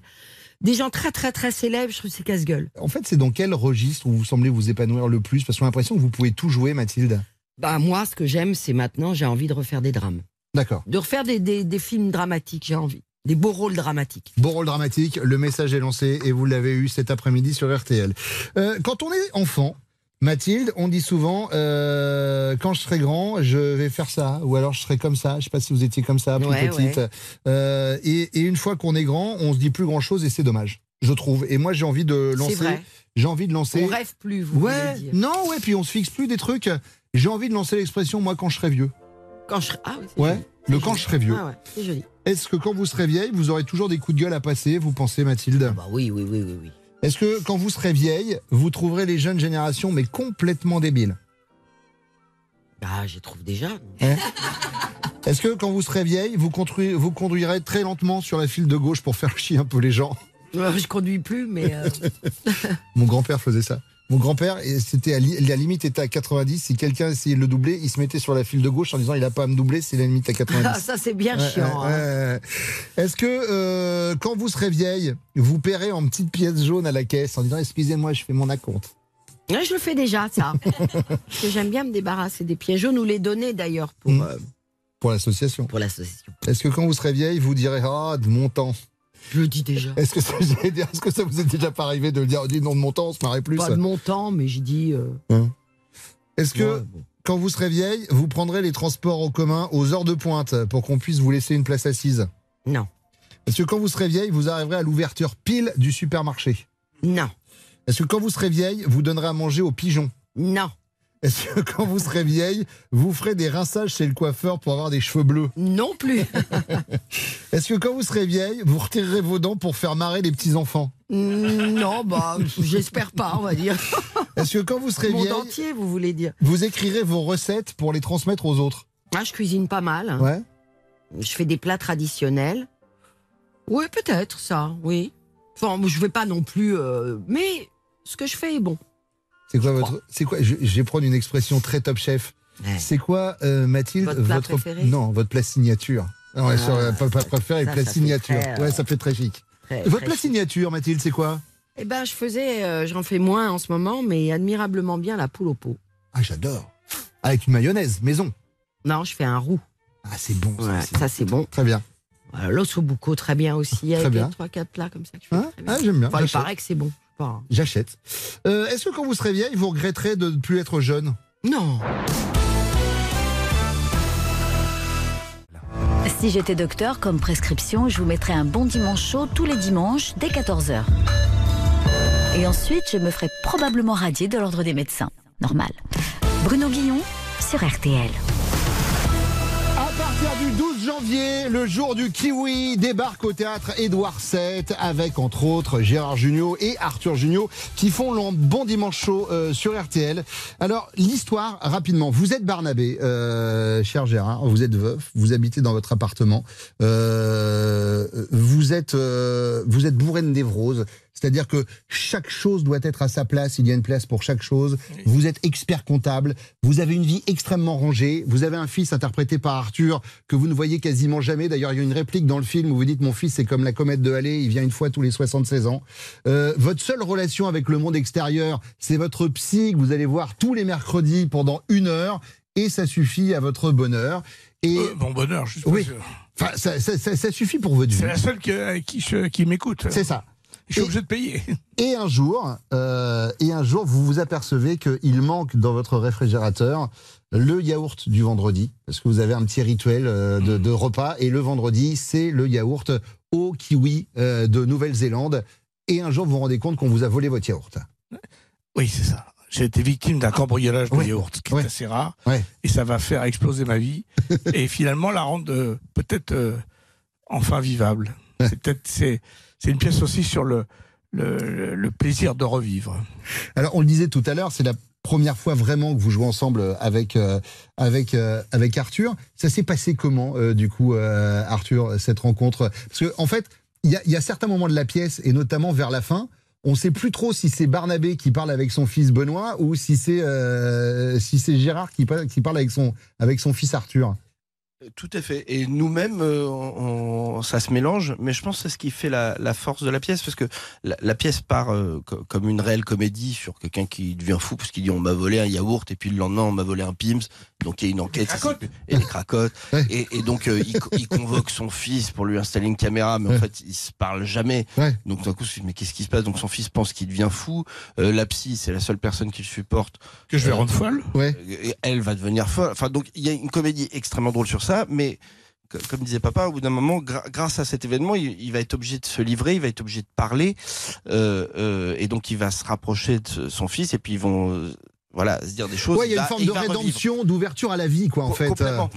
Des gens très très très célèbres, je trouve c'est casse-gueule. En fait, c'est dans quel registre où vous semblez vous épanouir le plus? Parce qu'on a l'impression que vous pouvez tout jouer, Mathilde. Bah moi, ce que j'aime, c'est maintenant, j'ai envie de refaire des drames. D'accord. De refaire des, des, des films dramatiques, j'ai envie. Des beaux rôles dramatiques. Beau rôle dramatique, le message est lancé et vous l'avez eu cet après-midi sur RTL. Euh, quand on est enfant, Mathilde, on dit souvent euh, quand je serai grand, je vais faire ça, ou alors je serai comme ça. Je sais pas si vous étiez comme ça, plus Ouais, petite. ouais. Euh, et, et une fois qu'on est grand, on se dit plus grand chose et c'est dommage, je trouve. Et moi, j'ai envie de C'est lancer. vrai. J'ai envie de lancer. On rêve plus, vous Ouais, dire. non, ouais, puis on se fixe plus des trucs. J'ai envie de lancer l'expression moi quand je serai vieux. Quand je... Ah oui, Ouais, le quand je serai vieux. Ah ouais, c'est joli. Est-ce que quand vous serez vieille, vous aurez toujours des coups de gueule à passer, vous pensez Mathilde? Bah oui, oui, oui, oui, oui. Est-ce que quand vous serez vieille, vous trouverez les jeunes générations mais complètement débiles Bah, je trouve déjà. Est-ce que quand vous serez vieille, vous, conduirez, vous conduirez très lentement sur la file de gauche pour faire chier un peu les gens je conduis plus, mais. euh, Mon grand-père faisait ça. Mon grand-père, c'était à la limite était à 90. Si quelqu'un essayait de le doubler, il se mettait sur la file de gauche en disant il a pas à me doubler, c'est la limite à 90. Ah, ça, c'est bien Ouais, chiant. hein. Est-ce que euh, quand vous serez vieille, vous paierez en petites pièces jaunes à la caisse en disant excusez-moi, je fais mon acompte? Ouais, je le fais déjà, ça. Parce que j'aime bien me débarrasser des pièges jaunes ou les donner d'ailleurs pour, Mm. euh, pour l'association pour l'association. Est-ce que quand vous serez vieille, vous direz ah de mon temps Je le dis déjà. Est-ce que ça, que vous est déjà pas arrivé de le dire dis non de mon temps, on se marrait plus Pas de mon temps, mais j'ai dit. euh, Est-ce que Ouais, bon. quand vous serez vieille, vous prendrez les transports en commun aux heures de pointe pour qu'on puisse vous laisser une place assise Non. Est-ce que quand vous serez vieille, vous arriverez à l'ouverture pile du supermarché Non. Est-ce que quand vous serez vieille, vous donnerez à manger aux pigeons Non. Est-ce que quand vous serez vieille, vous ferez des rinçages chez le coiffeur pour avoir des cheveux bleus Non plus. Est-ce que quand vous serez vieille, vous retirerez vos dents pour faire marrer les petits-enfants Mm, non, bah, j'espère pas, on va dire. Est-ce que quand vous serez Monde vieille, entier, vous voulez dire vous écrirez vos recettes pour les transmettre aux autres? Ah, je cuisine pas mal. Ouais. Je fais des plats traditionnels. Oui, peut-être ça, oui. Enfin, je vais pas non plus. euh, mais ce que je fais est bon. C'est quoi votre. C'est quoi je, je vais prendre une expression très top chef. Ouais. C'est quoi, euh, Mathilde, Votre plat préféré? Non, votre plat signature. Non, ouais, Ah, sur, euh, pas, pas préféré, ça, plat ça fait signature. très, euh, Ouais, ça fait très chic. Très- votre très plat chic. signature, Mathilde, c'est quoi? Eh ben, je faisais, euh, j'en fais moins en ce moment, mais admirablement bien la poule au pot. Ah, j'adore. Avec une mayonnaise, maison. Non, je fais un roux. Ah, c'est bon. Ça, Ouais, c'est- ça c'est bon. Très bien. L'os au bucco, très bien aussi. Avec bien. trois, quatre plats comme ça que je fais Hein très bien. Ah, j'aime bien. Enfin, il paraît que c'est bon. Pas. hein. J'achète. Euh, Est-ce que quand vous serez vieille, vous regretterez de ne plus être jeune? Non. Si j'étais docteur, comme prescription, je vous mettrais un bon dimanche chaud tous les dimanches dès 14h. Et ensuite, je me ferais probablement radier de l'ordre des médecins. Normal. Bruno Guillon sur RTL. Du 12 janvier, le jour du kiwi débarque au théâtre Édouard VII avec entre autres Gérard Jugnot et Arthur Jugnot qui font le bon dimanche chaud euh, sur RTL. Alors l'histoire rapidement, vous êtes Barnabé, euh, cher Gérard, vous êtes veuf, vous habitez dans votre appartement, euh, vous êtes euh, vous êtes bourré de. C'est-à-dire que chaque chose doit être à sa place, il y a une place pour chaque chose. Vous êtes expert comptable, vous avez une vie extrêmement rangée, vous avez un fils interprété par Arthur que vous ne voyez quasiment jamais. D'ailleurs, il y a une réplique dans le film où vous dites mon fils c'est comme la comète de Halley, il vient une fois tous les 76 ans. Euh, votre seule relation avec le monde extérieur, c'est votre psy que vous allez voir tous les mercredis pendant une heure et ça suffit à votre bonheur. Et Euh, mon bonheur, je suis oui, pas sûr. enfin, ça, ça- ça- ça suffit pour votre vie. C'est la seule que- avec qui, je- qui m'écoute. C'est ça. Je suis obligé de payer. Et un jour, euh, et un jour, vous vous apercevez qu'il manque dans votre réfrigérateur le yaourt du vendredi, parce que vous avez un petit rituel euh, de, de repas, et le vendredi, c'est le yaourt au kiwi euh, de Nouvelle-Zélande. Et un jour, vous vous rendez compte qu'on vous a volé votre yaourt. Oui, c'est ça. J'ai été victime d'un cambriolage de yaourt, qui est assez rare. Et ça va faire exploser ma vie. et finalement, la rendre peut-être enfin vivable. C'est peut-être c'est c'est une pièce aussi sur le, plaisir de revivre. Alors, on le disait tout à l'heure, c'est la première fois vraiment que vous jouez ensemble avec, euh, euh, avec Arthur. Ça s'est passé comment, euh, du coup, Arthur, cette rencontre? Parce qu'en en fait, il y a, certains moments de la pièce, et notamment vers la fin, on ne sait plus trop si c'est Barnabé qui parle avec son fils Benoît ou si c'est si Gérard qui qui parle avec, son, avec son fils Arthur. Tout à fait. Et nous-mêmes, euh, on- ça se mélange, mais je pense que c'est ce qui fait la, force de la pièce, parce que la, pièce part euh, co- comme une réelle comédie sur quelqu'un qui devient fou parce qu'il dit on m'a volé un yaourt et puis le lendemain on m'a volé un Pims. Donc il y a une enquête c'est- et les cracottes. Et, et donc euh, il, co- il convoque son fils pour lui installer une caméra, mais en fait ils se parlent jamais. Donc d'un coup, me dis, mais qu'est-ce qui se passe? Donc son fils pense qu'il devient fou. Euh, la psy, c'est la seule personne qui le supporte. Que je vais Euh, rendre folle. et elle va devenir folle. Enfin, donc il y a une comédie extrêmement drôle sur ça, mais co- comme disait papa, au bout d'un moment, grâce à cet événement, il, il va être obligé de se livrer, il va être obligé de parler, euh, euh, et donc il va se rapprocher de son fils, et puis ils vont, euh, voilà, se dire des choses. Ouais, il y a une forme de rédemption, d'ouverture à la vie, quoi, en Co- fait. complètement.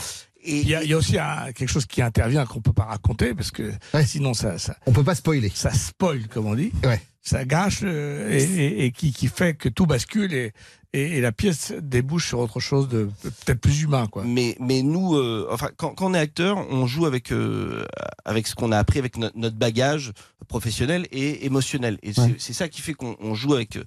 il, y a, il y a aussi un- quelque chose qui intervient qu'on peut pas raconter parce que sinon ça, ça on peut pas spoiler. Ça spoil comme on dit. Ouais. Ça gâche euh, et, et- et qui, qui fait que tout bascule et, et, et la pièce débouche sur autre chose de peut-être plus humain quoi. Mais, mais nous, euh, enfin, quand, quand on est acteur, on joue avec, euh, avec ce qu'on a appris, avec no- notre bagage professionnel et émotionnel. Et c'est c'est ça qui fait qu'on on joue avec euh,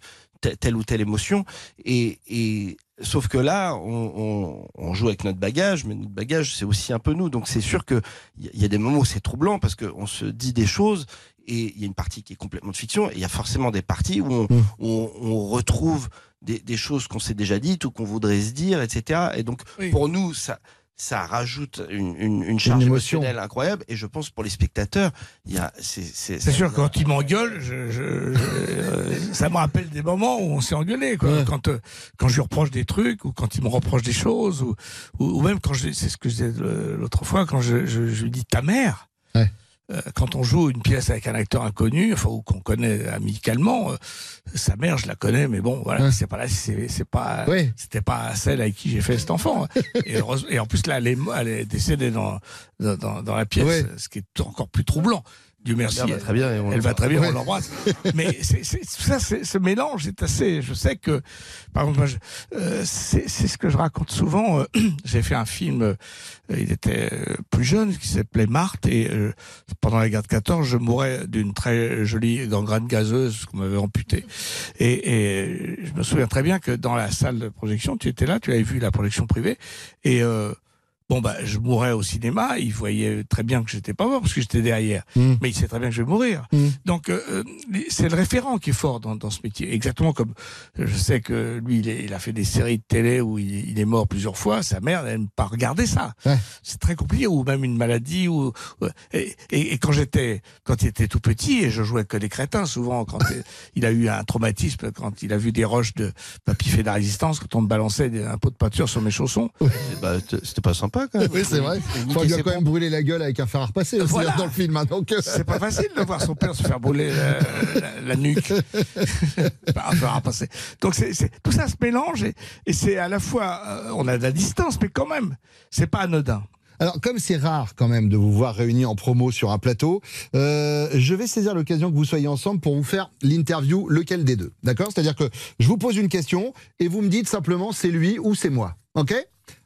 telle ou telle émotion. Et, et sauf que là, on, on- on joue avec notre bagage, mais notre bagage, c'est aussi un peu nous. Donc c'est sûr qu'il y, a- il y a des moments où c'est troublant parce qu'on se dit des choses et il y a une partie qui est complètement de fiction et il y a forcément des parties où on, Mmh. où on, on retrouve des, des choses qu'on s'est déjà dites ou qu'on voudrait se dire, etc. Et donc pour nous, ça ça rajoute une, une, une charge émotion. émotionnelle incroyable et je pense pour les spectateurs, il y a c'est sûr, quand il m'engueule, je, je- je- euh, ça me rappelle des moments où on s'est engueulé. Quoi. Quand, euh, quand je lui reproche des trucs, ou quand il me reproche des choses, ou, ou, ou même quand je. C'est ce que je disais euh, l'autre fois, quand je, je, je lui dis ta mère. euh, Quand on joue une pièce avec un acteur inconnu, enfin ou qu'on connaît amicalement, euh, sa mère je la connais, mais bon voilà, c'est pas là, c'est c'est pas, c'était pas celle avec qui j'ai fait cet enfant. hein. Et, en plus là, elle est, elle est décédée dans dans, dans, dans la pièce, ce qui est encore plus troublant. Dieu merci. Elle va très bien elle va très bien, on l'embrasse. Mais c'est, c'est- tout ça, c'est- ce mélange est assez. Je sais que, par exemple, moi, je- euh, c'est, c'est ce que je raconte souvent. euh, J'ai fait un film. euh, il était euh, plus jeune, qui s'appelait Marthe, et euh, pendant la guerre de 14, je mourais d'une très jolie gangrène gazeuse qu'on m'avait amputée. Et, et je me souviens très bien que dans la salle de projection, tu étais là, tu avais vu la projection privée, et euh, Bon bah je mourais au cinéma, il voyait très bien que j'étais pas mort parce que j'étais derrière, mais il sait très bien que je vais mourir. Donc euh, euh, c'est le référent qui est fort dans, dans ce métier. Exactement comme euh, je sais que lui il, est- il a fait des séries de télé où il, il est mort plusieurs fois, sa mère n'aime pas regarder ça. C'est très compliqué ou même une maladie ou ou- et, et- et quand j'étais quand il était tout petit et je jouais que des crétins souvent quand euh, il a eu un traumatisme quand il a vu des roches de papy fait de la résistance quand on me balançait un pot de peinture sur mes chaussons. Bah, t- c'était pas sympa quand même. Oui, c'est vrai. Enfin, il lui a quand même brûlé la gueule avec un fer à repasser aussi Voilà. dans le film. hein, donc, euh, C'est pas facile de voir son père se faire brûler la, la- la nuque par un fer à passer. Donc c'est, c'est- tout ça se mélange et, et c'est à la fois euh, on a de la distance, mais quand même c'est pas anodin. Alors, comme c'est rare quand même de vous voir réunis en promo sur un plateau, euh, je vais saisir l'occasion que vous soyez ensemble pour vous faire l'interview lequel des deux. D'accord? C'est-à-dire que je vous pose une question et vous me dites simplement c'est lui ou c'est moi. Ok?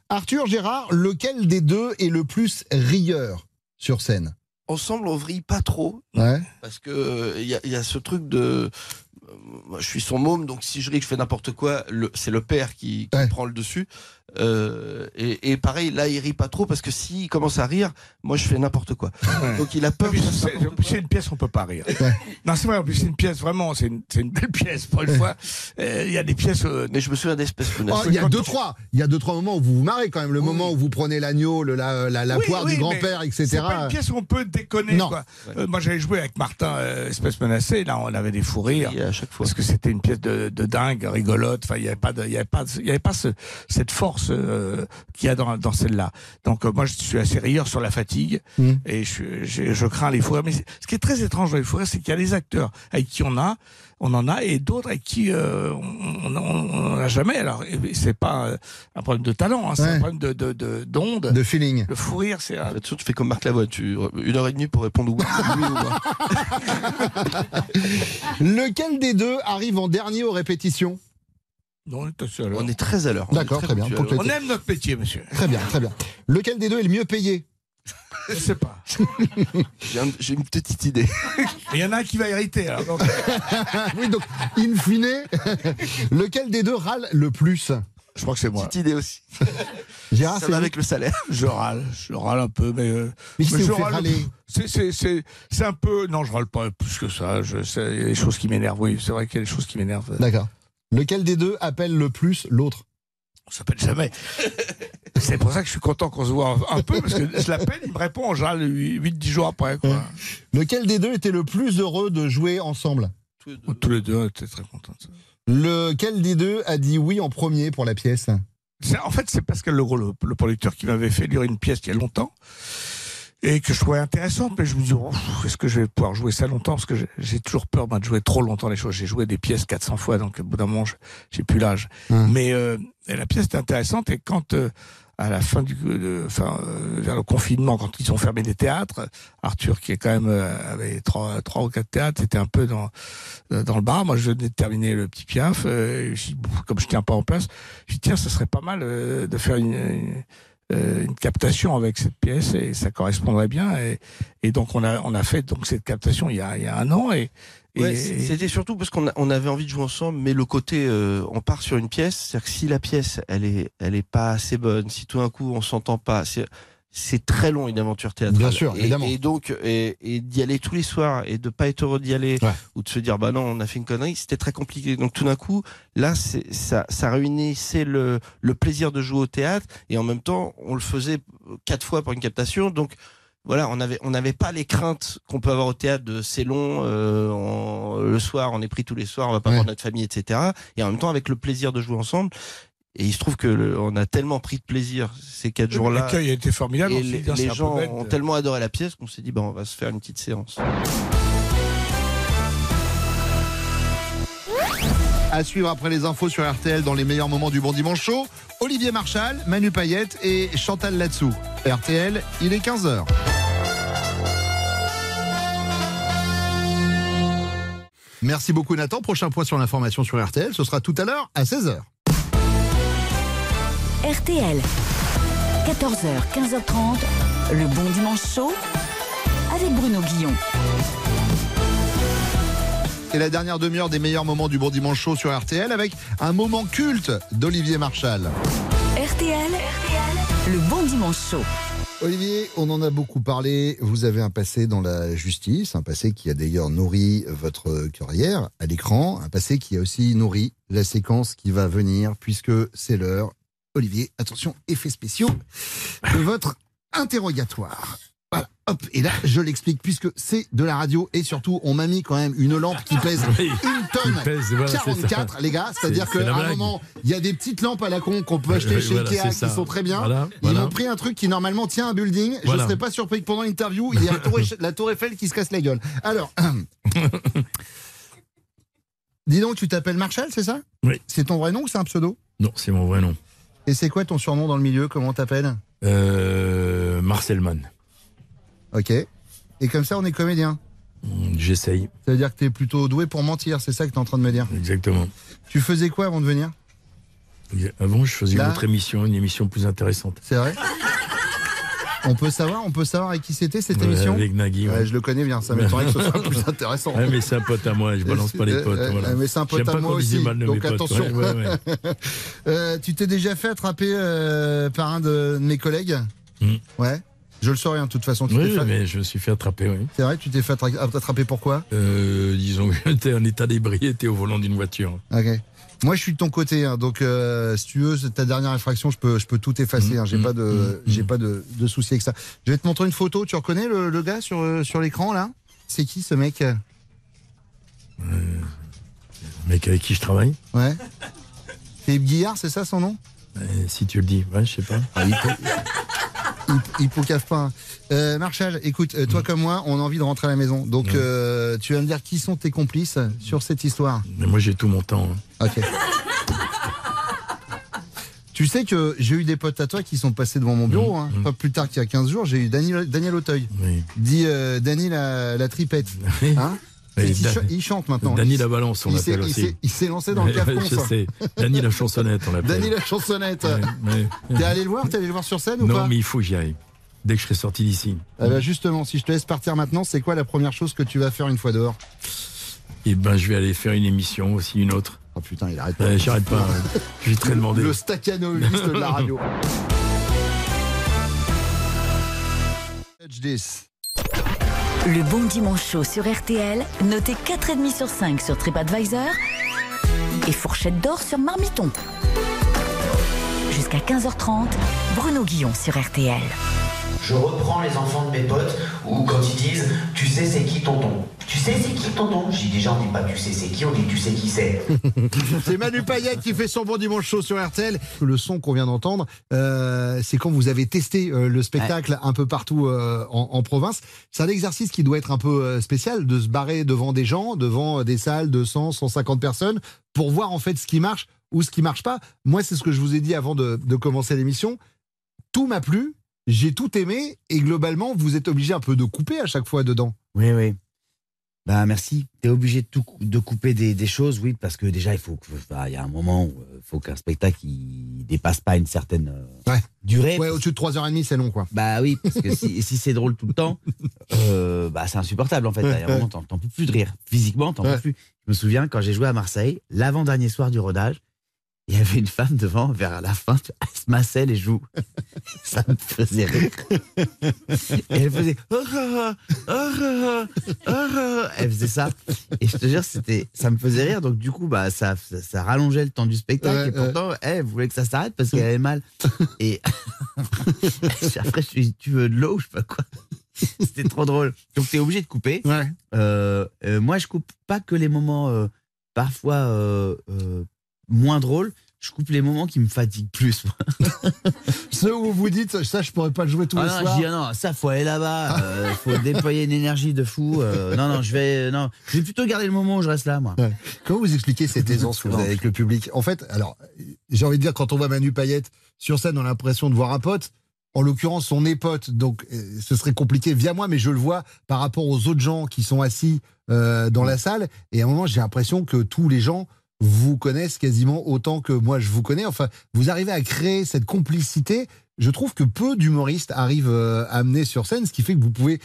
Arthur, Gérard, lequel des deux est le plus rieur sur scène? Ensemble, on vrille pas trop. Ouais. Parce que euh, il y, il y a ce truc de. Euh, moi, je suis son môme, donc si je ris que je fais n'importe quoi, c'est le père qui, qui prend le dessus. Euh, et, et pareil, là, il rit pas trop parce que s'il commence à rire, moi, je fais n'importe quoi. Donc il a peur. C'est, c'est une pièce on peut pas rire. Non c'est vrai, en plus c'est une pièce vraiment, c'est une, belle pièce pour une fois. Euh, Il y a des pièces. Mais je me souviens d'espèces Oh, Il y a deux trois, il y a deux trois moments où vous vous marrez quand même. Le moment où vous prenez l'agneau, la, la, la Oui, poire oui, du grand-père, etc. C'est pas une pièce où on peut déconner. Non. Quoi. Euh, moi, j'avais joué avec Martin, euh, espèce menacée. Là, on avait des fous rires. À chaque fois. Parce que c'était une pièce de, de dingue, rigolote. Enfin, il n'y avait pas, de- il y avait pas, il y avait pas ce- cette force euh, qu'il y a dans, dans celle-là. Donc, euh, moi, je suis assez rieur sur la fatigue Mm. et je, je, je crains les fous rires. Mais ce qui est très étrange dans les fous rires, c'est qu'il y a des acteurs avec qui on a, on en a, et d'autres avec qui euh, on n'en a jamais. Alors, c'est pas euh, un problème de talent, hein, c'est Ouais. un problème de, de, de, d'onde. De feeling. Le fou rire, c'est un... Tu fais comme Marc Lavoie, tu une heure et demie pour répondre oui, ou. Lequel des deux arrive en dernier aux répétitions? Non, on est assez à l'heure. On est très à l'heure. On D'accord, très très bien. On aime notre métier, monsieur. Très bien, très bien. Lequel des deux est le mieux payé? Je sais pas. J'ai un- J'ai une petite idée. Il y en a un qui va hériter. Alors, donc, Oui, donc, in fine, lequel des deux râle le plus? Je crois que c'est moi. Petite idée aussi. Gérard, Ça c'est va avec le salaire. Je râle, je râle un peu, mais. euh, Mais qu'est-ce qui je vous fait râle- râler? C'est, c'est, c'est, c'est un peu. Non, je râle pas plus que ça. Je, c'est- il y a des choses qui m'énervent. Oui, c'est vrai qu'il y a des choses qui m'énervent. D'accord. Lequel des deux appelle le plus l'autre? On s'appelle jamais. c'est pour ça que je suis content qu'on se voit un peu, parce que je l'appelle, il me répond, je râle 8-10 jours après. Quoi. Lequel des deux était le plus heureux de jouer ensemble? Tous les deux, était très contents. de ça. Lequel des deux a dit oui en premier pour la pièce? C'est- En fait, c'est Pascal Leroux, le, le producteur, qui m'avait fait lire une pièce il y a longtemps et que je trouvais intéressante, mais je me dis, oh, est-ce que je vais pouvoir jouer ça longtemps? Parce que j'ai- toujours peur moi, de jouer trop longtemps les choses. J'ai joué des pièces 400 fois, donc au bout d'un moment, j'ai plus l'âge. Mais euh, la pièce était intéressante et quand euh, à la fin du, de- enfin, euh, vers le confinement, quand ils ont fermé les théâtres, Arthur, qui est quand même euh, avait trois, trois ou quatre théâtres, était un peu dans euh, dans le bar. Moi, je venais de terminer le petit piaf. Euh, et je comme je tiens pas en place, je dis tiens, ce serait pas mal euh, de faire une, une, une captation avec cette pièce et ça correspondrait bien. Et, et donc on a on a fait donc cette captation il y a, il y a un an et Ouais, C'était surtout parce qu'on on avait envie de jouer ensemble, mais le côté, euh, on part sur une pièce, c'est-à-dire que si la pièce, elle est, elle est pas assez bonne, si tout d'un coup on s'entend pas, c'est, très long une aventure théâtrale. Bien sûr, et, évidemment. Et donc, et, et d'y aller tous les soirs et de pas être heureux d'y aller ou de se dire bah non, on a fait une connerie, c'était très compliqué. Donc tout d'un coup, là, c'est, ça, ça réunissait le, le plaisir de jouer au théâtre et en même temps, on le faisait quatre fois pour une captation, donc voilà, on avait on n'avait pas les craintes qu'on peut avoir au théâtre de c'est long, euh, on- le soir on est pris tous les soirs, on va pas voir notre famille, etc. Et en même temps avec le plaisir de jouer ensemble. Et il se trouve que le- on a tellement pris de plaisir ces quatre Oui, jours-là. l'accueil a été formidable, Et les, gens ont tellement adoré la pièce qu'on s'est dit bah on va se faire une petite séance. À suivre après les infos sur RTL dans les meilleurs moments du Bon Dimanche Show, Olivier Marchal, Manu Payette et Chantal Latsou. RTL, il est 15h. Merci beaucoup Nathan. Prochain point sur l'information sur RTL, ce sera tout à l'heure à 16h. RTL. 14h, 15h30, le bon dimanche chaud avec Bruno Guillon. Et la dernière demi-heure des meilleurs moments du Bon Dimanche Show sur RTL avec un moment culte d'Olivier Marchal. RTL, le bon dimanche chaud. Olivier, on en a beaucoup parlé. Vous avez un passé dans la justice, un passé qui a d'ailleurs nourri votre carrière à l'écran, un passé qui a aussi nourri la séquence qui va venir, puisque c'est l'heure. Olivier, attention, effets spéciaux de votre interrogatoire. Voilà, hop, et là, je l'explique, puisque c'est de la radio, et surtout, on m'a mis quand même une lampe qui pèse Oui, une tonne pèse, voilà, c'est ça. 44, les gars. C'est-à-dire C'est- c'est qu'à un moment, il y a des petites lampes à la con qu'on peut acheter Oui, chez voilà, Ikea qui ça. sont très bien. Voilà, Ils m'ont pris un truc qui normalement tient un building. Je Voilà. serais pas surpris que pendant l'interview, il y ait la tour, la tour Eiffel qui se casse la gueule. Alors, dis donc, tu t'appelles Marshall, c'est ça? Oui. C'est ton vrai nom ou c'est un pseudo? Non, c'est mon vrai nom. Et c'est quoi ton surnom dans le milieu? Comment t'appelles? Euh, Marcel Mann. Ok. Et comme ça, on est comédien. J'essaye. Ça veut dire que t'es plutôt doué pour mentir, c'est ça que t'es en train de me dire? Exactement. Tu faisais quoi avant de venir? Avant, je faisais Là? une autre émission, une émission plus intéressante. C'est vrai? On peut savoir, on peut savoir avec qui c'était cette Ouais, émission avec Nagui, Ouais, ouais. Je le connais bien, ça m'étonnerait que ce soit plus intéressant. Mais c'est un pote à moi, je balance pas les potes. Voilà. Mais c'est un pote à moi aussi, mal de donc mes potes. attention. Euh, tu t'es déjà fait attraper euh, par un de mes collègues Ouais. Je le saurais, hein, de toute façon. Tu. Oui, fait- mais je me suis fait attraper, oui. C'est vrai, tu t'es fait attra- attraper pourquoi? Euh, disons que j'étais en état d'ébriété au volant d'une voiture. Ok. Moi, je suis de ton côté, hein, donc euh, si tu veux, c'est ta dernière infraction, je peux, je peux tout effacer. hein, j'ai Mm, pas de, j'ai pas de, de souci avec ça. Je vais te montrer une photo. Tu reconnais le, le gars sur, euh, sur l'écran là? C'est qui ce mec? Le mec avec qui je travaille? Ouais. Philippe Guillard, c'est ça son nom? Euh, Si tu le dis, ouais, je sais pas. Ah, il, il, poucave pas. Euh, Marshall, écoute, euh, toi Mm. comme moi, on a envie de rentrer à la maison. Donc, euh, tu vas me dire qui sont tes complices sur cette histoire. Mais moi, j'ai tout mon temps. hein. Ok. Tu sais que j'ai eu des potes à toi qui sont passés devant mon bureau, hein. pas plus tard qu'il y a 15 jours, j'ai eu Daniel, Daniel Auteuil. Oui. Dit euh, Dany la, la tripette. Hein il, Dan- ch- il chante maintenant. Dany Il- la balance, on l'appelle il aussi. s'est- Il s'est lancé dans le cafon, Je ça. sais. Dany la chansonnette, on l'appelle. Dany la chansonnette. Ouais, ouais. T'es allé le voir T'es allé le voir sur scène ou Non, pas mais il faut que j'y aille. Dès que je serai sorti d'ici. Eh ben, justement, si je te laisse partir maintenant, c'est quoi la première chose que tu vas faire une fois dehors? Et ben, je vais aller faire une émission aussi, une autre. Oh putain, il arrête pas. Ouais, J'arrête pas. vais très demander. Le staccanoviste de la radio. Touch this. Le bon dimanche chaud sur RTL, noté 4,5 sur 5 sur TripAdvisor et fourchette d'or sur Marmiton. Jusqu'à 15h30, Bruno Guillon sur RTL. Je reprends les enfants de mes potes ou quand ils disent Tu sais c'est qui tonton? Tu sais c'est qui tonton? J'ai déjà on dit pas tu sais c'est qui, on dit tu sais qui c'est? C'est Manu Payet qui fait son bon dimanche chaud sur RTL. Le son qu'on vient d'entendre, euh, c'est quand vous avez testé euh, le spectacle un peu partout euh, en, en province. C'est un exercice qui doit être un peu spécial de se barrer devant des gens, devant des salles de 100, 150 personnes, pour voir en fait ce qui marche ou ce qui marche pas. Moi, c'est ce que je vous ai dit avant de, de commencer l'émission. Tout m'a plu, j'ai tout aimé, et globalement, vous êtes obligé un peu de couper à chaque fois dedans. Oui, oui. Bah, Bah merci. T'es obligé de, tout, de couper des, des choses, oui, parce que déjà il faut, que- il y a un moment où il faut qu'un spectacle il dépasse pas une certaine euh, durée. Ouais, au-dessus de 3h30, c'est long, quoi. Bah oui, parce que si, si c'est drôle tout le temps, euh, bah c'est insupportable en fait. Il y a un moment, t'en peux plus de rire. Physiquement, t'en peux plus. Je me souviens quand j'ai joué à Marseille, l'avant-dernier soir du rodage, il y avait une femme devant, vers la fin, elle se massait les joues. Ça me faisait rire. Et elle faisait. oh, oh, oh. Elle faisait ça. Et je te jure, c'était, ça me faisait rire. Donc, du coup, bah, ça, ça, ça rallongeait le temps du spectacle. Ouais, et pourtant, elle voulait que ça s'arrête parce qu'elle avait mal. Et après, je lui ai dit, tu veux de l'eau ou je sais pas quoi? C'était trop drôle. Donc, tu es obligé de couper. Euh, euh, moi, je coupe pas que les moments euh, parfois euh, euh, moins drôles. Je coupe les moments qui me fatiguent plus. Ceux où vous dites, ça, je pourrais pas le jouer tous Ah les non, soirs. je dis, ah non, ça, faut aller là-bas. Il faut déployer une énergie de fou. euh, non, non, je vais, non, je vais plutôt garder le moment où je reste là, moi. Ouais. Comment vous expliquez cette aisance que vous avez avec le public? En fait, alors, j'ai envie de dire, quand on voit Manu Payette sur scène, on a l'impression de voir un pote. En l'occurrence, on est pote, donc euh, ce serait compliqué via moi, mais je le vois par rapport aux autres gens qui sont assis euh, dans la salle. Et à un moment, j'ai l'impression que tous les gens vous connaissent quasiment autant que moi je vous connais. Enfin, vous arrivez à créer cette complicité. Je trouve que peu d'humoristes arrivent euh, à amener sur scène, ce qui fait que vous pouvez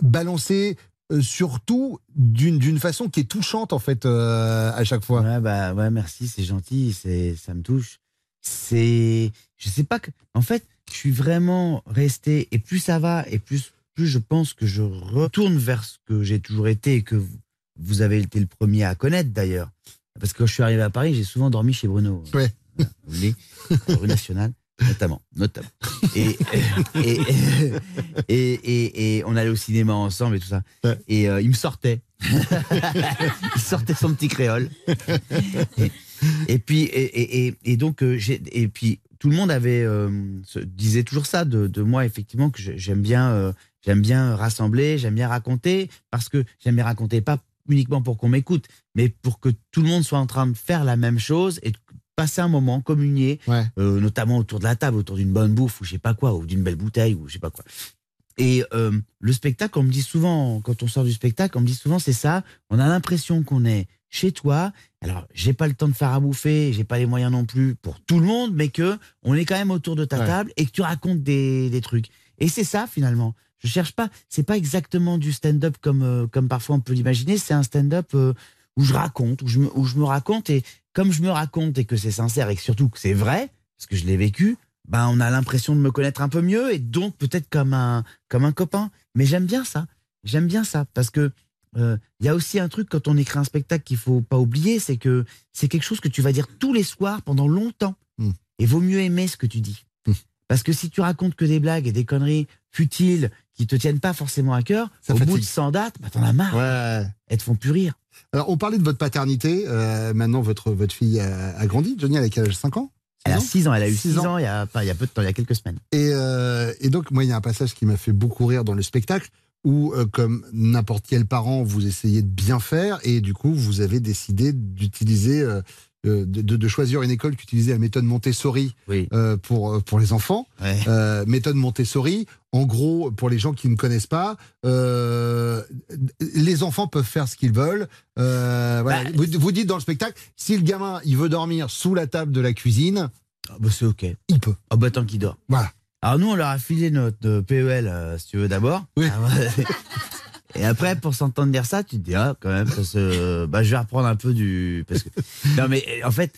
balancer euh, surtout d'une façon qui est touchante en fait euh, à chaque fois. Ouais, bah, ouais, merci, c'est gentil, c'est, ça me touche. C'est, je sais pas que, en fait, je suis vraiment resté, et plus ça va, et plus, plus je pense que je retourne vers ce que j'ai toujours été et que vous avez été le premier à connaître d'ailleurs. Parce que quand je suis arrivé à Paris, j'ai souvent dormi chez Bruno. Ouais. Voilà, vous voulez, rue nationale, notamment, notamment. Et, et, et, et, on allait au cinéma ensemble et tout ça. Et euh, il me sortait. il sortait son petit créole. Et, puis, et, et, et- et donc, euh, j'ai, et puis, tout le monde avait, euh, disait toujours ça de, de moi, effectivement, que j'aime bien, euh, j'aime bien rassembler, j'aime bien raconter, parce que j'aime bien raconter pas uniquement pour qu'on m'écoute, mais pour que tout le monde soit en train de faire la même chose et de passer un moment, communier, euh, notamment autour de la table, autour d'une bonne bouffe ou je sais pas quoi, ou d'une belle bouteille ou je sais pas quoi. Et euh, le spectacle, on me dit souvent, quand on sort du spectacle, on me dit souvent c'est ça, on a l'impression qu'on est chez toi. Alors, j'ai pas le temps de faire à bouffer, j'ai pas les moyens non plus pour tout le monde, mais que on est quand même autour de ta Ouais. table et que tu racontes des, des trucs. Et c'est ça finalement. Je cherche pas, c'est pas exactement du stand-up comme, euh, comme parfois on peut l'imaginer, c'est un stand-up euh, où je raconte, où je, me, où je me raconte et comme je me raconte et que c'est sincère et que surtout que c'est vrai, parce que je l'ai vécu, ben on a l'impression de me connaître un peu mieux et donc peut-être comme un, comme un copain. Mais j'aime bien ça. J'aime bien ça parce que euh, il y a aussi un truc quand on écrit un spectacle qu'il faut pas oublier, c'est que c'est quelque chose que tu vas dire tous les soirs pendant longtemps. Et vaut mieux aimer ce que tu dis. Parce que si tu racontes que des blagues et des conneries futiles qui te tiennent pas forcément à cœur, au bout de 100 dates, bah, t'en as marre. Elles te font plus rire. Alors, on parlait de votre paternité. euh, maintenant, votre, votre fille a, a grandi. Johnny, elle a quel âge? 5 ans? Elle a 6 ans, elle a eu Six 6 ans, il, y a, pas, il y a peu de temps, il y a quelques semaines. Et, euh, et donc, moi, il y a un passage qui m'a fait beaucoup rire dans le spectacle où, euh, comme n'importe quel parent, vous essayez de bien faire et du coup, vous avez décidé d'utiliser, euh, de, de- choisir une école qui utilisait la méthode Montessori euh, pour, euh, pour les enfants. Euh, méthode Montessori, en gros, pour les gens qui ne connaissent pas, euh, les enfants peuvent faire ce qu'ils veulent. Euh, voilà. vous, vous dites dans le spectacle, si le gamin il veut dormir sous la table de la cuisine, bah, c'est ok. Il peut. Ah bah tant qu'il dort. Voilà. Alors nous, on leur a filé notre euh, PEL, euh, si tu veux, d'abord. Ah, ouais. Et après, pour s'entendre dire ça, tu te dis, ah, quand même, ça se... bah, je vais reprendre un peu du... Parce que... Non, mais en fait,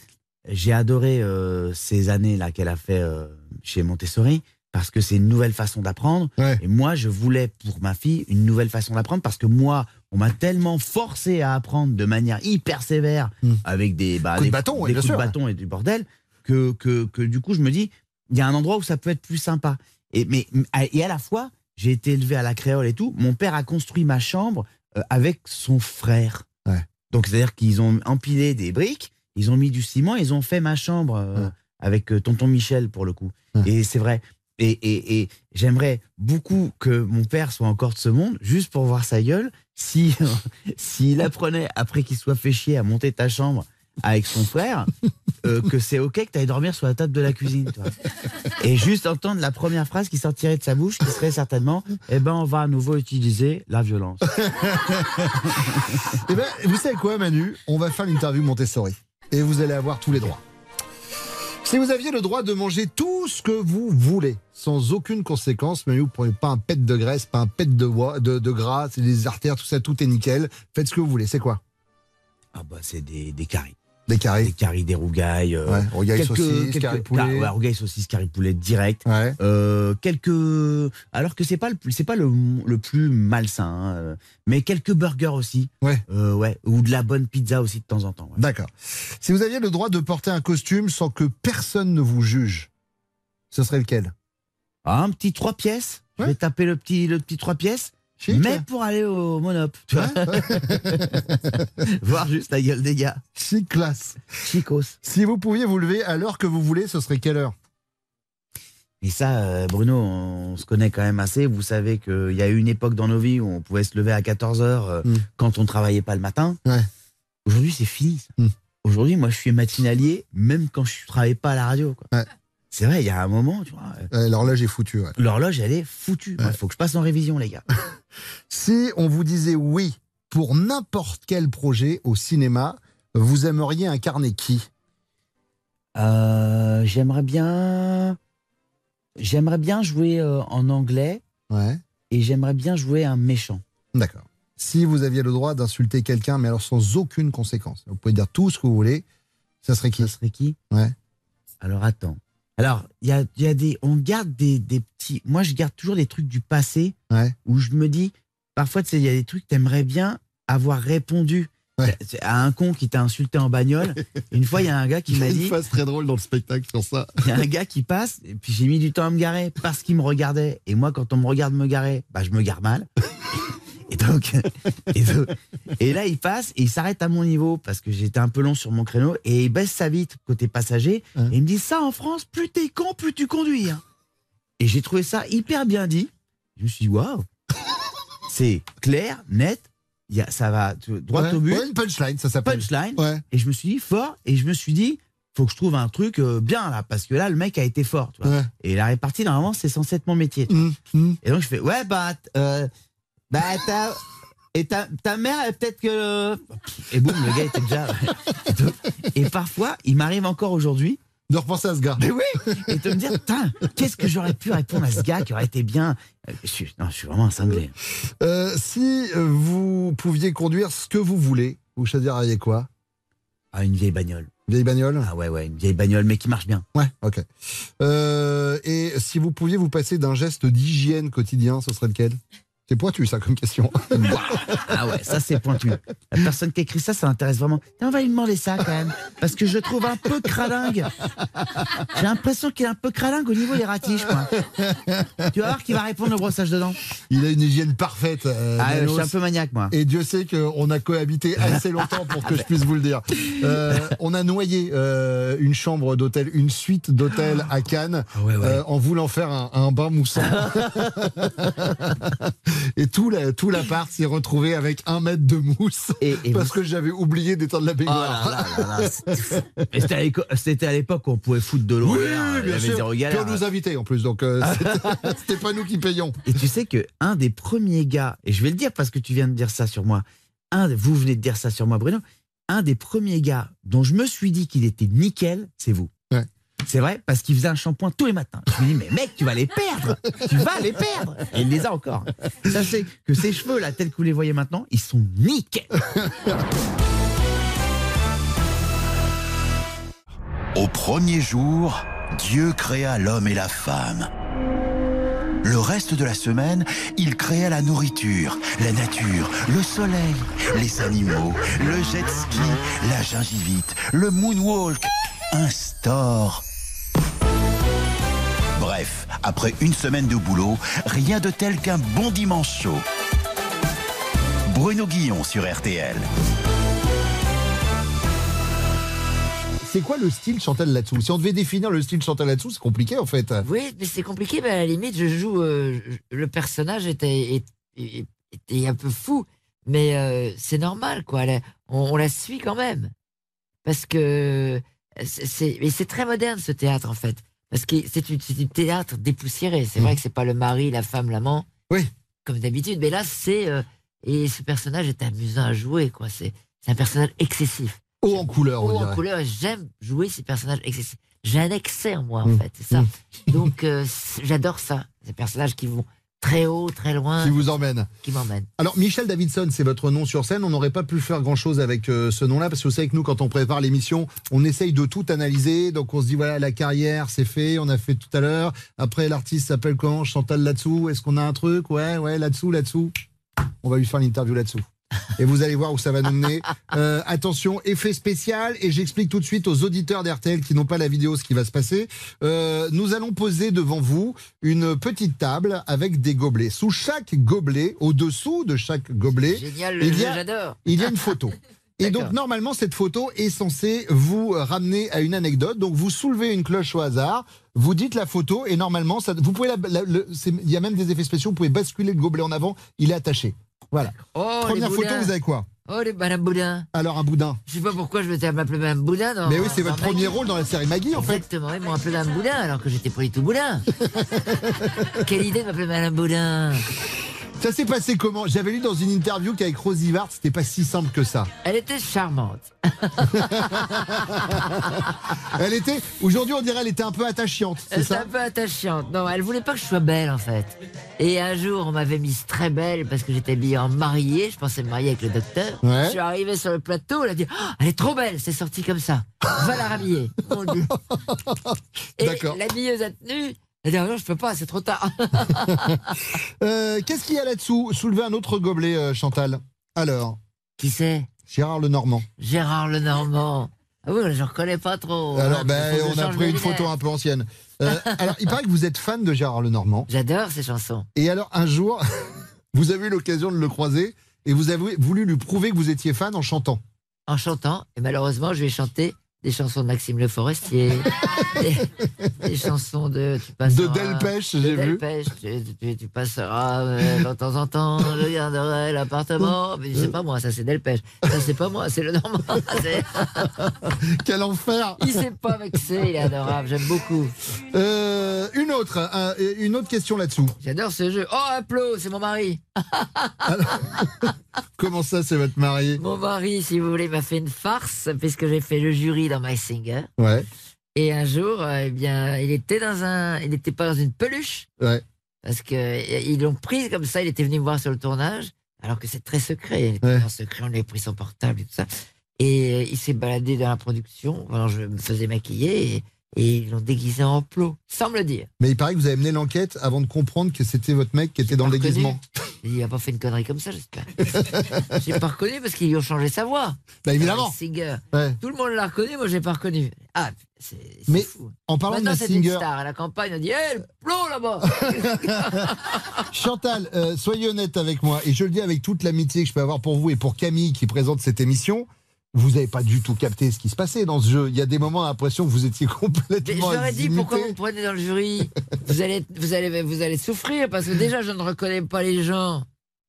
j'ai adoré euh, ces années-là qu'elle a fait euh, chez Montessori, parce que c'est une nouvelle façon d'apprendre. Et moi, je voulais, pour ma fille, une nouvelle façon d'apprendre, parce que moi, on m'a tellement forcé à apprendre de manière hyper sévère, avec des, bah, Coups de des- bâton, ouais, des de ouais. et du bordel, que, que, que du coup, je me dis, il y a un endroit où ça peut être plus sympa. Et, mais, et à la fois, j'ai été élevé à la créole et tout. Mon père a construit ma chambre euh, avec son frère. Donc, c'est-à-dire qu'ils ont empilé des briques, ils ont mis du ciment, ils ont fait ma chambre euh, avec euh, tonton Michel, pour le coup. Et c'est vrai. Et, et, et j'aimerais beaucoup que mon père soit encore de ce monde, juste pour voir sa gueule, si s'il apprenait, après qu'il soit fait chier, à monter ta chambre avec son frère euh, que c'est ok que tu ailles dormir sur la table de la cuisine. Et juste entendre la première phrase qui sortirait de sa bouche, qui serait certainement Eh ben, on va à nouveau utiliser la violence. Eh ben, vous savez quoi, Manu? On va faire l'interview Montessori. Et vous allez avoir tous les droits. Si vous aviez le droit de manger tout ce que vous voulez, sans aucune conséquence, Manu, vous prenez pas un pet de graisse, pas un pet de, bois- de, de gras, c'est des artères, tout ça, tout est nickel. Faites ce que vous voulez. C'est quoi? Ah bah, c'est des, des caries. Des caries Des caries, des rougailles. euh, Ouais, rougailles, quelques- saucisses, quelques- caries poulet. car- ouais, rougailles, saucisses, caries poulet direct. Euh, quelques. Alors que c'est pas le c'est pas le, le plus malsain, hein, euh, mais quelques burgers aussi. Ouais. Euh, ouais. Ou de la bonne pizza aussi de temps en temps. ouais. D'accord. Si vous aviez le droit de porter un costume sans que personne ne vous juge, ce serait lequel? Ah, un petit trois pièces. Je vais taper le petit, le petit trois pièces. Chic. mais pour aller au Monop. Tu vois Voir juste la gueule des gars. Chic classe. Chicos. Si vous pouviez vous lever à l'heure que vous voulez, ce serait quelle heure? Et ça, euh, Bruno, on se connaît quand même assez. Vous savez qu'il y a eu une époque dans nos vies où on pouvait se lever à 14h quand on travaillait pas le matin. Aujourd'hui, c'est fini. ça. Aujourd'hui, moi, je suis matinalier, même quand je ne travaillais pas à la radio. quoi. C'est vrai, il y a un moment, tu vois. Euh, L'horloge est foutue. ouais. L'horloge, elle est foutue. Il faut que je passe en révision, les gars. Si on vous disait oui pour n'importe quel projet au cinéma, vous aimeriez incarner qui? Euh, j'aimerais bien. J'aimerais bien jouer euh, en anglais. Ouais. Et j'aimerais bien jouer un méchant. D'accord. Si vous aviez le droit d'insulter quelqu'un, mais alors sans aucune conséquence, vous pouvez dire tout ce que vous voulez, ça serait qui? Ça serait qui? Ouais. Alors attends. Alors, il y a, il y a des. On garde des, des petits. Moi, je garde toujours des trucs du passé Ouais. où je me dis. Parfois, tu sais, il y a des trucs que t'aimerais bien avoir répondu à un con qui t'a insulté en bagnole. Une fois, il y a un gars qui m'a une dit. phase très drôle dans le spectacle sur ça. Il y a un gars qui passe, et puis j'ai mis du temps à me garer parce qu'il me regardait. Et moi, quand on me regarde me garer, bah, je me gare mal. Et donc, et, donc- et là, il passe et il s'arrête à mon niveau parce que j'étais un peu long sur mon créneau et il baisse sa vitre côté passager. Et il me dit Ça en France, plus t'es con, plus tu conduis. hein. Et j'ai trouvé ça hyper bien dit. Je me suis dit Waouh C'est clair, net, y a, ça va droit Ouais, au but. ouais, une punchline, ça s'appelle. Punchline. Ouais. Et je me suis dit fort et je me suis dit faut que je trouve un truc euh, bien là parce que là le mec a été fort tu vois. et la répartie normalement c'est censé être mon métier vois. Mmh, et donc je fais ouais bah euh, bah ta et ta, ta mère peut-être que et boum le gars était déjà et parfois il m'arrive encore aujourd'hui de repenser à ce gars mais oui et de me dire putain qu'est-ce que j'aurais pu répondre à ce gars qui aurait été bien Euh, je suis, non je suis vraiment un cinglé Euh, si euh, vous pouviez conduire ce que vous voulez, vous choisiriez quoi? Ah, une vieille bagnole. Vieille bagnole? Ah ouais, ouais, une vieille bagnole, mais qui marche bien. Ouais, ok. Euh, et si vous pouviez vous passer d'un geste d'hygiène quotidien, ce serait lequel? C'est pointu ça comme question. Ah ouais, ça c'est pointu. La personne qui écrit ça, ça m'intéresse vraiment. On va lui demander ça quand même. Parce que je trouve un peu cralingue. J'ai l'impression qu'il est un peu cralingue au niveau des ratiches, quoi. Tu vas voir qu'il va répondre au brossage de dents. Il a une hygiène parfaite. euh, Ah, je suis un peu maniaque, moi. Et Dieu sait qu'on a cohabité assez longtemps pour que je puisse vous le dire. Euh, on a noyé euh, une chambre d'hôtel, une suite d'hôtel à Cannes, euh, en voulant faire un, un bain moussant. et tout la, tout l'appart s'est retrouvé avec un mètre de mousse parce que j'avais oublié d'étendre la baignoire. Oh c'était à l'époque où on pouvait foutre de l'eau. Oui, bien avait sûr. zéro Puis nous invitait en plus, donc euh, c'était- c'était pas nous qui payons. Et tu sais que un des premiers gars, et je vais le dire parce que tu viens de dire ça sur moi, un, vous venez de dire ça sur moi, Bruno, un des premiers gars dont je me suis dit qu'il était nickel, c'est vous. C'est vrai, parce qu'il faisait un shampoing tous les matins. Je me dis, mais mec, tu vas les perdre Tu vas les perdre Et il les a encore. Sachez que ces cheveux, là, tels que vous les voyez maintenant, ils sont nickel Au premier jour, Dieu créa l'homme et la femme. Le reste de la semaine, il créa la nourriture, la nature, le soleil, les animaux, le jet ski, la gingivite, le moonwalk, un store. Bref, après une semaine de boulot, rien de tel qu'un bon dimanche chaud. Bruno Guillon sur RTL. C'est quoi le style Chantal là-dessous Si on devait définir le style Chantal là-dessous, c'est compliqué en fait. Oui, mais c'est compliqué, mais à la limite, je joue. euh, le personnage était, un peu fou, mais euh, c'est normal, quoi. On la suit quand même. parce que c'est- mais c'est très moderne ce théâtre en fait, parce que c'est du théâtre dépoussiéré. C'est vrai que c'est pas le mari, la femme, l'amant, oui. comme d'habitude, mais là c'est euh, et ce personnage est amusant à jouer quoi. C'est c'est un personnage excessif. Haut en couleur, on Haut en couleur, j'aime jouer ces personnages excessifs. J'ai un excès en moi, en Mm. fait, c'est ça. Donc, euh, j'adore ça. Ces personnages qui vont très haut, très loin. Qui vous emmène. Qui m'emmènent. Alors, Michel Davidson, c'est votre nom sur scène. On n'aurait pas pu faire grand-chose avec euh, ce nom-là, parce que vous savez que nous, quand on prépare l'émission, on essaye de tout analyser. Donc, on se dit, voilà, la carrière, c'est fait, on a fait tout à l'heure. Après, l'artiste s'appelle comment? Chantal là-dessous. Est-ce qu'on a un truc? Ouais, ouais, là-dessous, là-dessous. On va lui faire l'interview là-dessous. Et vous allez voir où ça va nous mener. Euh, attention, effet spécial, et j'explique tout de suite aux auditeurs d'RTL qui n'ont pas la vidéo ce qui va se passer. Euh, nous allons poser devant vous une petite table avec des gobelets. Sous chaque gobelet, au-dessous de chaque gobelet, Génial, le il y a, j'adore. il y a une photo. Et donc normalement cette photo est censée vous ramener à une anecdote. Donc vous soulevez une cloche au hasard, vous dites la photo et normalement ça, vous pouvez la, la- le- c'est- il y a même des effets spéciaux. Vous pouvez basculer le gobelet en avant, il est attaché. Voilà. Oh, Première photo, vous avez quoi Oh, les Madame Boudin. Alors un boudin. Je sais pas pourquoi je m'étais appelé Madame Boudin. Dans, Mais oui, c'est votre Maggie. premier rôle dans la série Maggie en fait. Exactement, ils m'ont appelé Madame Boudin alors que j'étais pas du tout Boudin. Quelle idée de m'appeler Madame Boudin. Ça s'est passé comment? J'avais lu dans une interview qu'avec Rosie Vart, c'était pas si simple que ça. Elle était charmante. Elle était, aujourd'hui on dirait, elle était un peu attachante, Elle était un peu attachante. Non, elle voulait pas que je sois belle en fait. Et un jour, on m'avait mise très belle parce que j'étais habillée en mariée. Je pensais me marier avec le docteur. Ouais. Je suis arrivée sur le plateau, elle a dit Oh, Elle est trop belle, c'est sorti comme ça. Va la rhabiller. Mon Dieu. Et D'accord. l'habilleuse a tenu. Elle dit non, je peux pas, c'est trop tard. Euh, Qu'est-ce qu'il y a là-dessous Soulevez un autre gobelet, euh, Chantal? Alors? Qui c'est? Gérard Lenormand. Gérard Lenormand. Ah oui, je reconnais pas trop. Alors, hein, ben, on a change pris une photo un peu ancienne. Euh, alors, il paraît que vous êtes fan de Gérard Lenormand. J'adore ces chansons. Et alors, un jour, vous avez eu l'occasion de le croiser et vous avez voulu lui prouver que vous étiez fan en chantant. En chantant, et malheureusement, je vais chanter des chansons de Maxime Le Forestier, des, des chansons de tu passeras, De Delpech, de j'ai vu. Tu, tu- tu passeras euh, de temps en temps, je garderai l'appartement. Mais c'est pas moi, ça c'est Delpech. Ça c'est pas moi, c'est le Normand. Quel enfer Il s'est pas vexé, il est adorable, j'aime beaucoup. Euh, Une autre, euh, une autre question là-dessous. J'adore ce jeu. Oh, Aplo, c'est mon mari. Comment ça, c'est votre mari? Mon mari, si vous voulez, m'a fait une farce puisque j'ai fait le jury dans My Singer. Ouais, Et un jour, euh, eh bien, il était dans un, il n'était pas dans une peluche ouais. parce que euh, ils l'ont pris comme ça. Il était venu me voir sur le tournage, alors que c'est très secret. Il était Ouais. en secret, on lui a pris son portable et tout ça. Et euh, il s'est baladé dans la production. Alors je me faisais maquiller et, et ils l'ont déguisé en plot, sans me le dire. Mais il paraît que vous avez mené l'enquête avant de comprendre que c'était votre mec qui était dans le déguisement. Il a pas fait une connerie comme ça, j'espère. j'ai pas reconnu parce qu'ils lui ont changé sa voix. Bah, évidemment. My Singer. Ouais. Tout le monde l'a reconnu, moi j'ai pas reconnu. Ah, c'est Mais fou. en parlant de c'est une star à la campagne. On dit, hé, le plomb là-bas Chantal, euh, soyez honnête avec moi, et je le dis avec toute l'amitié que je peux avoir pour vous et pour Camille qui présente cette émission. Vous n'avez pas du tout capté ce qui se passait dans ce jeu. Il y a des moments, l'impression que vous étiez complètement. je leur ai dit pourquoi vous prenez dans le jury vous allez, vous, allez, vous allez souffrir parce que déjà je ne reconnais pas les gens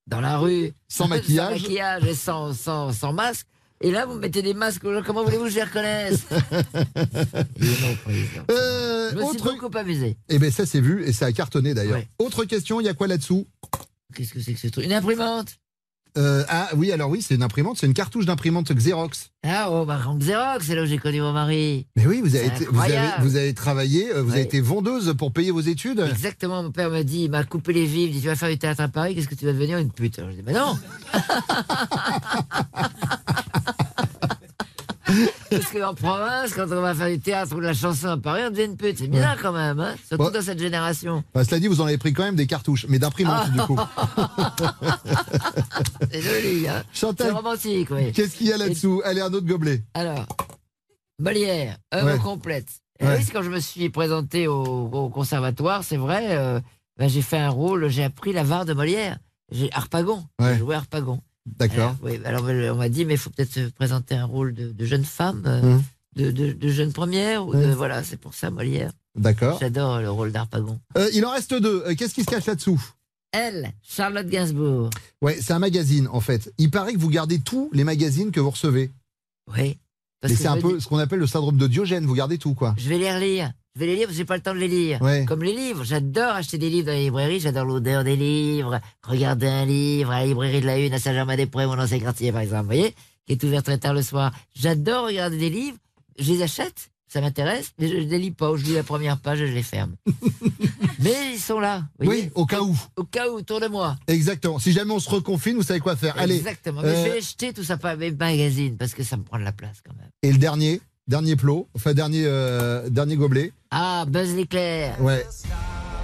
dans la rue. Sans maquillage. sans maquillage et sans, sans, sans masque. Et là vous mettez des masques aux gens. Comment voulez-vous que je les reconnaisse. Euh, Je me suis autre- beaucoup amusé. Eh bien, ça c'est vu et ça a cartonné d'ailleurs. Ouais. Autre question, il y a quoi là-dessous? Qu'est-ce que c'est que ce truc? Une imprimante Euh, Ah oui, alors oui, c'est une imprimante, c'est une cartouche d'imprimante Xerox. Ah, oh, bah, Xerox, c'est là où j'ai connu mon mari. Mais oui, vous avez, C'est été- vous avez, incroyable. vous avez travaillé, euh, vous avez Ouais. été vendeuse pour payer vos études. Exactement, mon père m'a dit, il m'a coupé les vivres, il dit tu vas faire du théâtre à Paris, qu'est-ce que tu vas devenir une pute Alors je dis mais non Parce qu'en province, quand on va faire du théâtre ou de la chanson à Paris, on devient une pute. C'est bien quand même, hein surtout Ouais. dans cette génération. Enfin, cela dit, vous en avez pris quand même des cartouches, mais d'imprimante du coup. C'est joli, hein Chantal, C'est romantique, oui. Qu'est-ce qu'il y a là-dessous? Allez, un autre gobelet. Alors, Molière, œuvre Ouais. complète. Ouais. oui, quand je me suis présenté au, au conservatoire, c'est vrai, euh, ben, j'ai fait un rôle, j'ai appris la var de Molière. J'ai Harpagon, Ouais. j'ai joué Harpagon. D'accord. Alors, oui, alors on m'a dit, mais il faut peut-être se présenter un rôle de, de jeune femme, euh, Hum. de, de, de jeune première, ou Ouais. voilà, c'est pour ça Molière. D'accord. J'adore le rôle d'Harpagon. Euh, il en reste deux. Euh, Qu'est-ce qui se cache là-dessous? Elle, Charlotte Gainsbourg. Ouais, c'est un magazine en fait. Il paraît que vous gardez tous les magazines que vous recevez. Oui. Mais c'est un peu ce qu'on appelle le syndrome de Diogène. Vous gardez tout, quoi. Je vais les relire. Je vais les lire j'ai pas le temps de les lire. Ouais. Comme les livres. J'adore acheter des livres dans les librairies. J'adore l'odeur des livres. Regarder un livre à la librairie de la Une à Saint-Germain-des-Prés, mon ancien quartier, par exemple. Vous voyez? Qui est ouvert très tard le soir. J'adore regarder des livres. Je les achète. Ça m'intéresse. Mais je ne les lis pas. Je lis la première page et je les ferme. mais ils sont là. vous voyez Oui, au cas où. Au cas où, autour de moi. Exactement. Si jamais on se reconfine, vous savez quoi faire. Allez. Exactement. Mais euh, je vais jeter tout ça par mes magazines parce que ça me prend de la place quand même. Et le dernier, dernier plot, enfin dernier, euh, dernier gobelet. Ah, Buzz l'éclair. Ouais.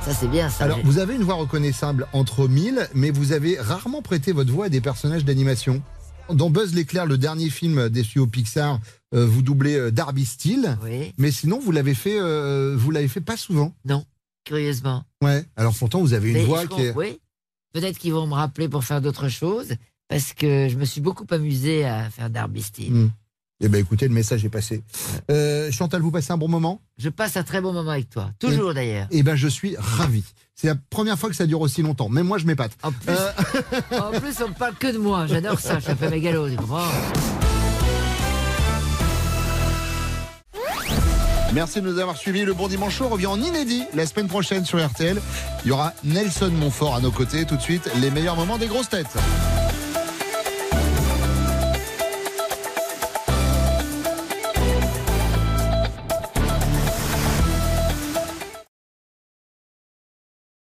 Ça, c'est bien ça. Alors, vous avez une voix reconnaissable entre mille, mais vous avez rarement prêté votre voix à des personnages d'animation. Dans Buzz l'éclair, le dernier film des studios Pixar, euh, vous doublez euh, Darby Steele. Oui. Mais sinon, vous l'avez fait, euh, vous l'avez fait pas souvent. Non, curieusement. Ouais. Alors pourtant, vous avez une Mais voix qui est. Oui. Peut-être qu'ils vont me rappeler pour faire d'autres choses parce que je me suis beaucoup amusé à faire Darby Steele. Hmm. Eh ben, écoutez, le message est passé. Euh, Chantal, vous passez un bon moment? Je passe un très bon moment avec toi. Toujours Et- d'ailleurs. Eh ben, je suis ravi. C'est la première fois que ça dure aussi longtemps. Même moi, je m'épate. En plus, en plus, on ne parle que de moi. J'adore ça. Je suis un peu mégalo, tu comprends? Merci de nous avoir suivis. Le Bon Dimanche Show revient en inédit la semaine prochaine sur RTL. Il y aura Nelson Montfort à nos côtés. Tout de suite, les meilleurs moments des grosses têtes.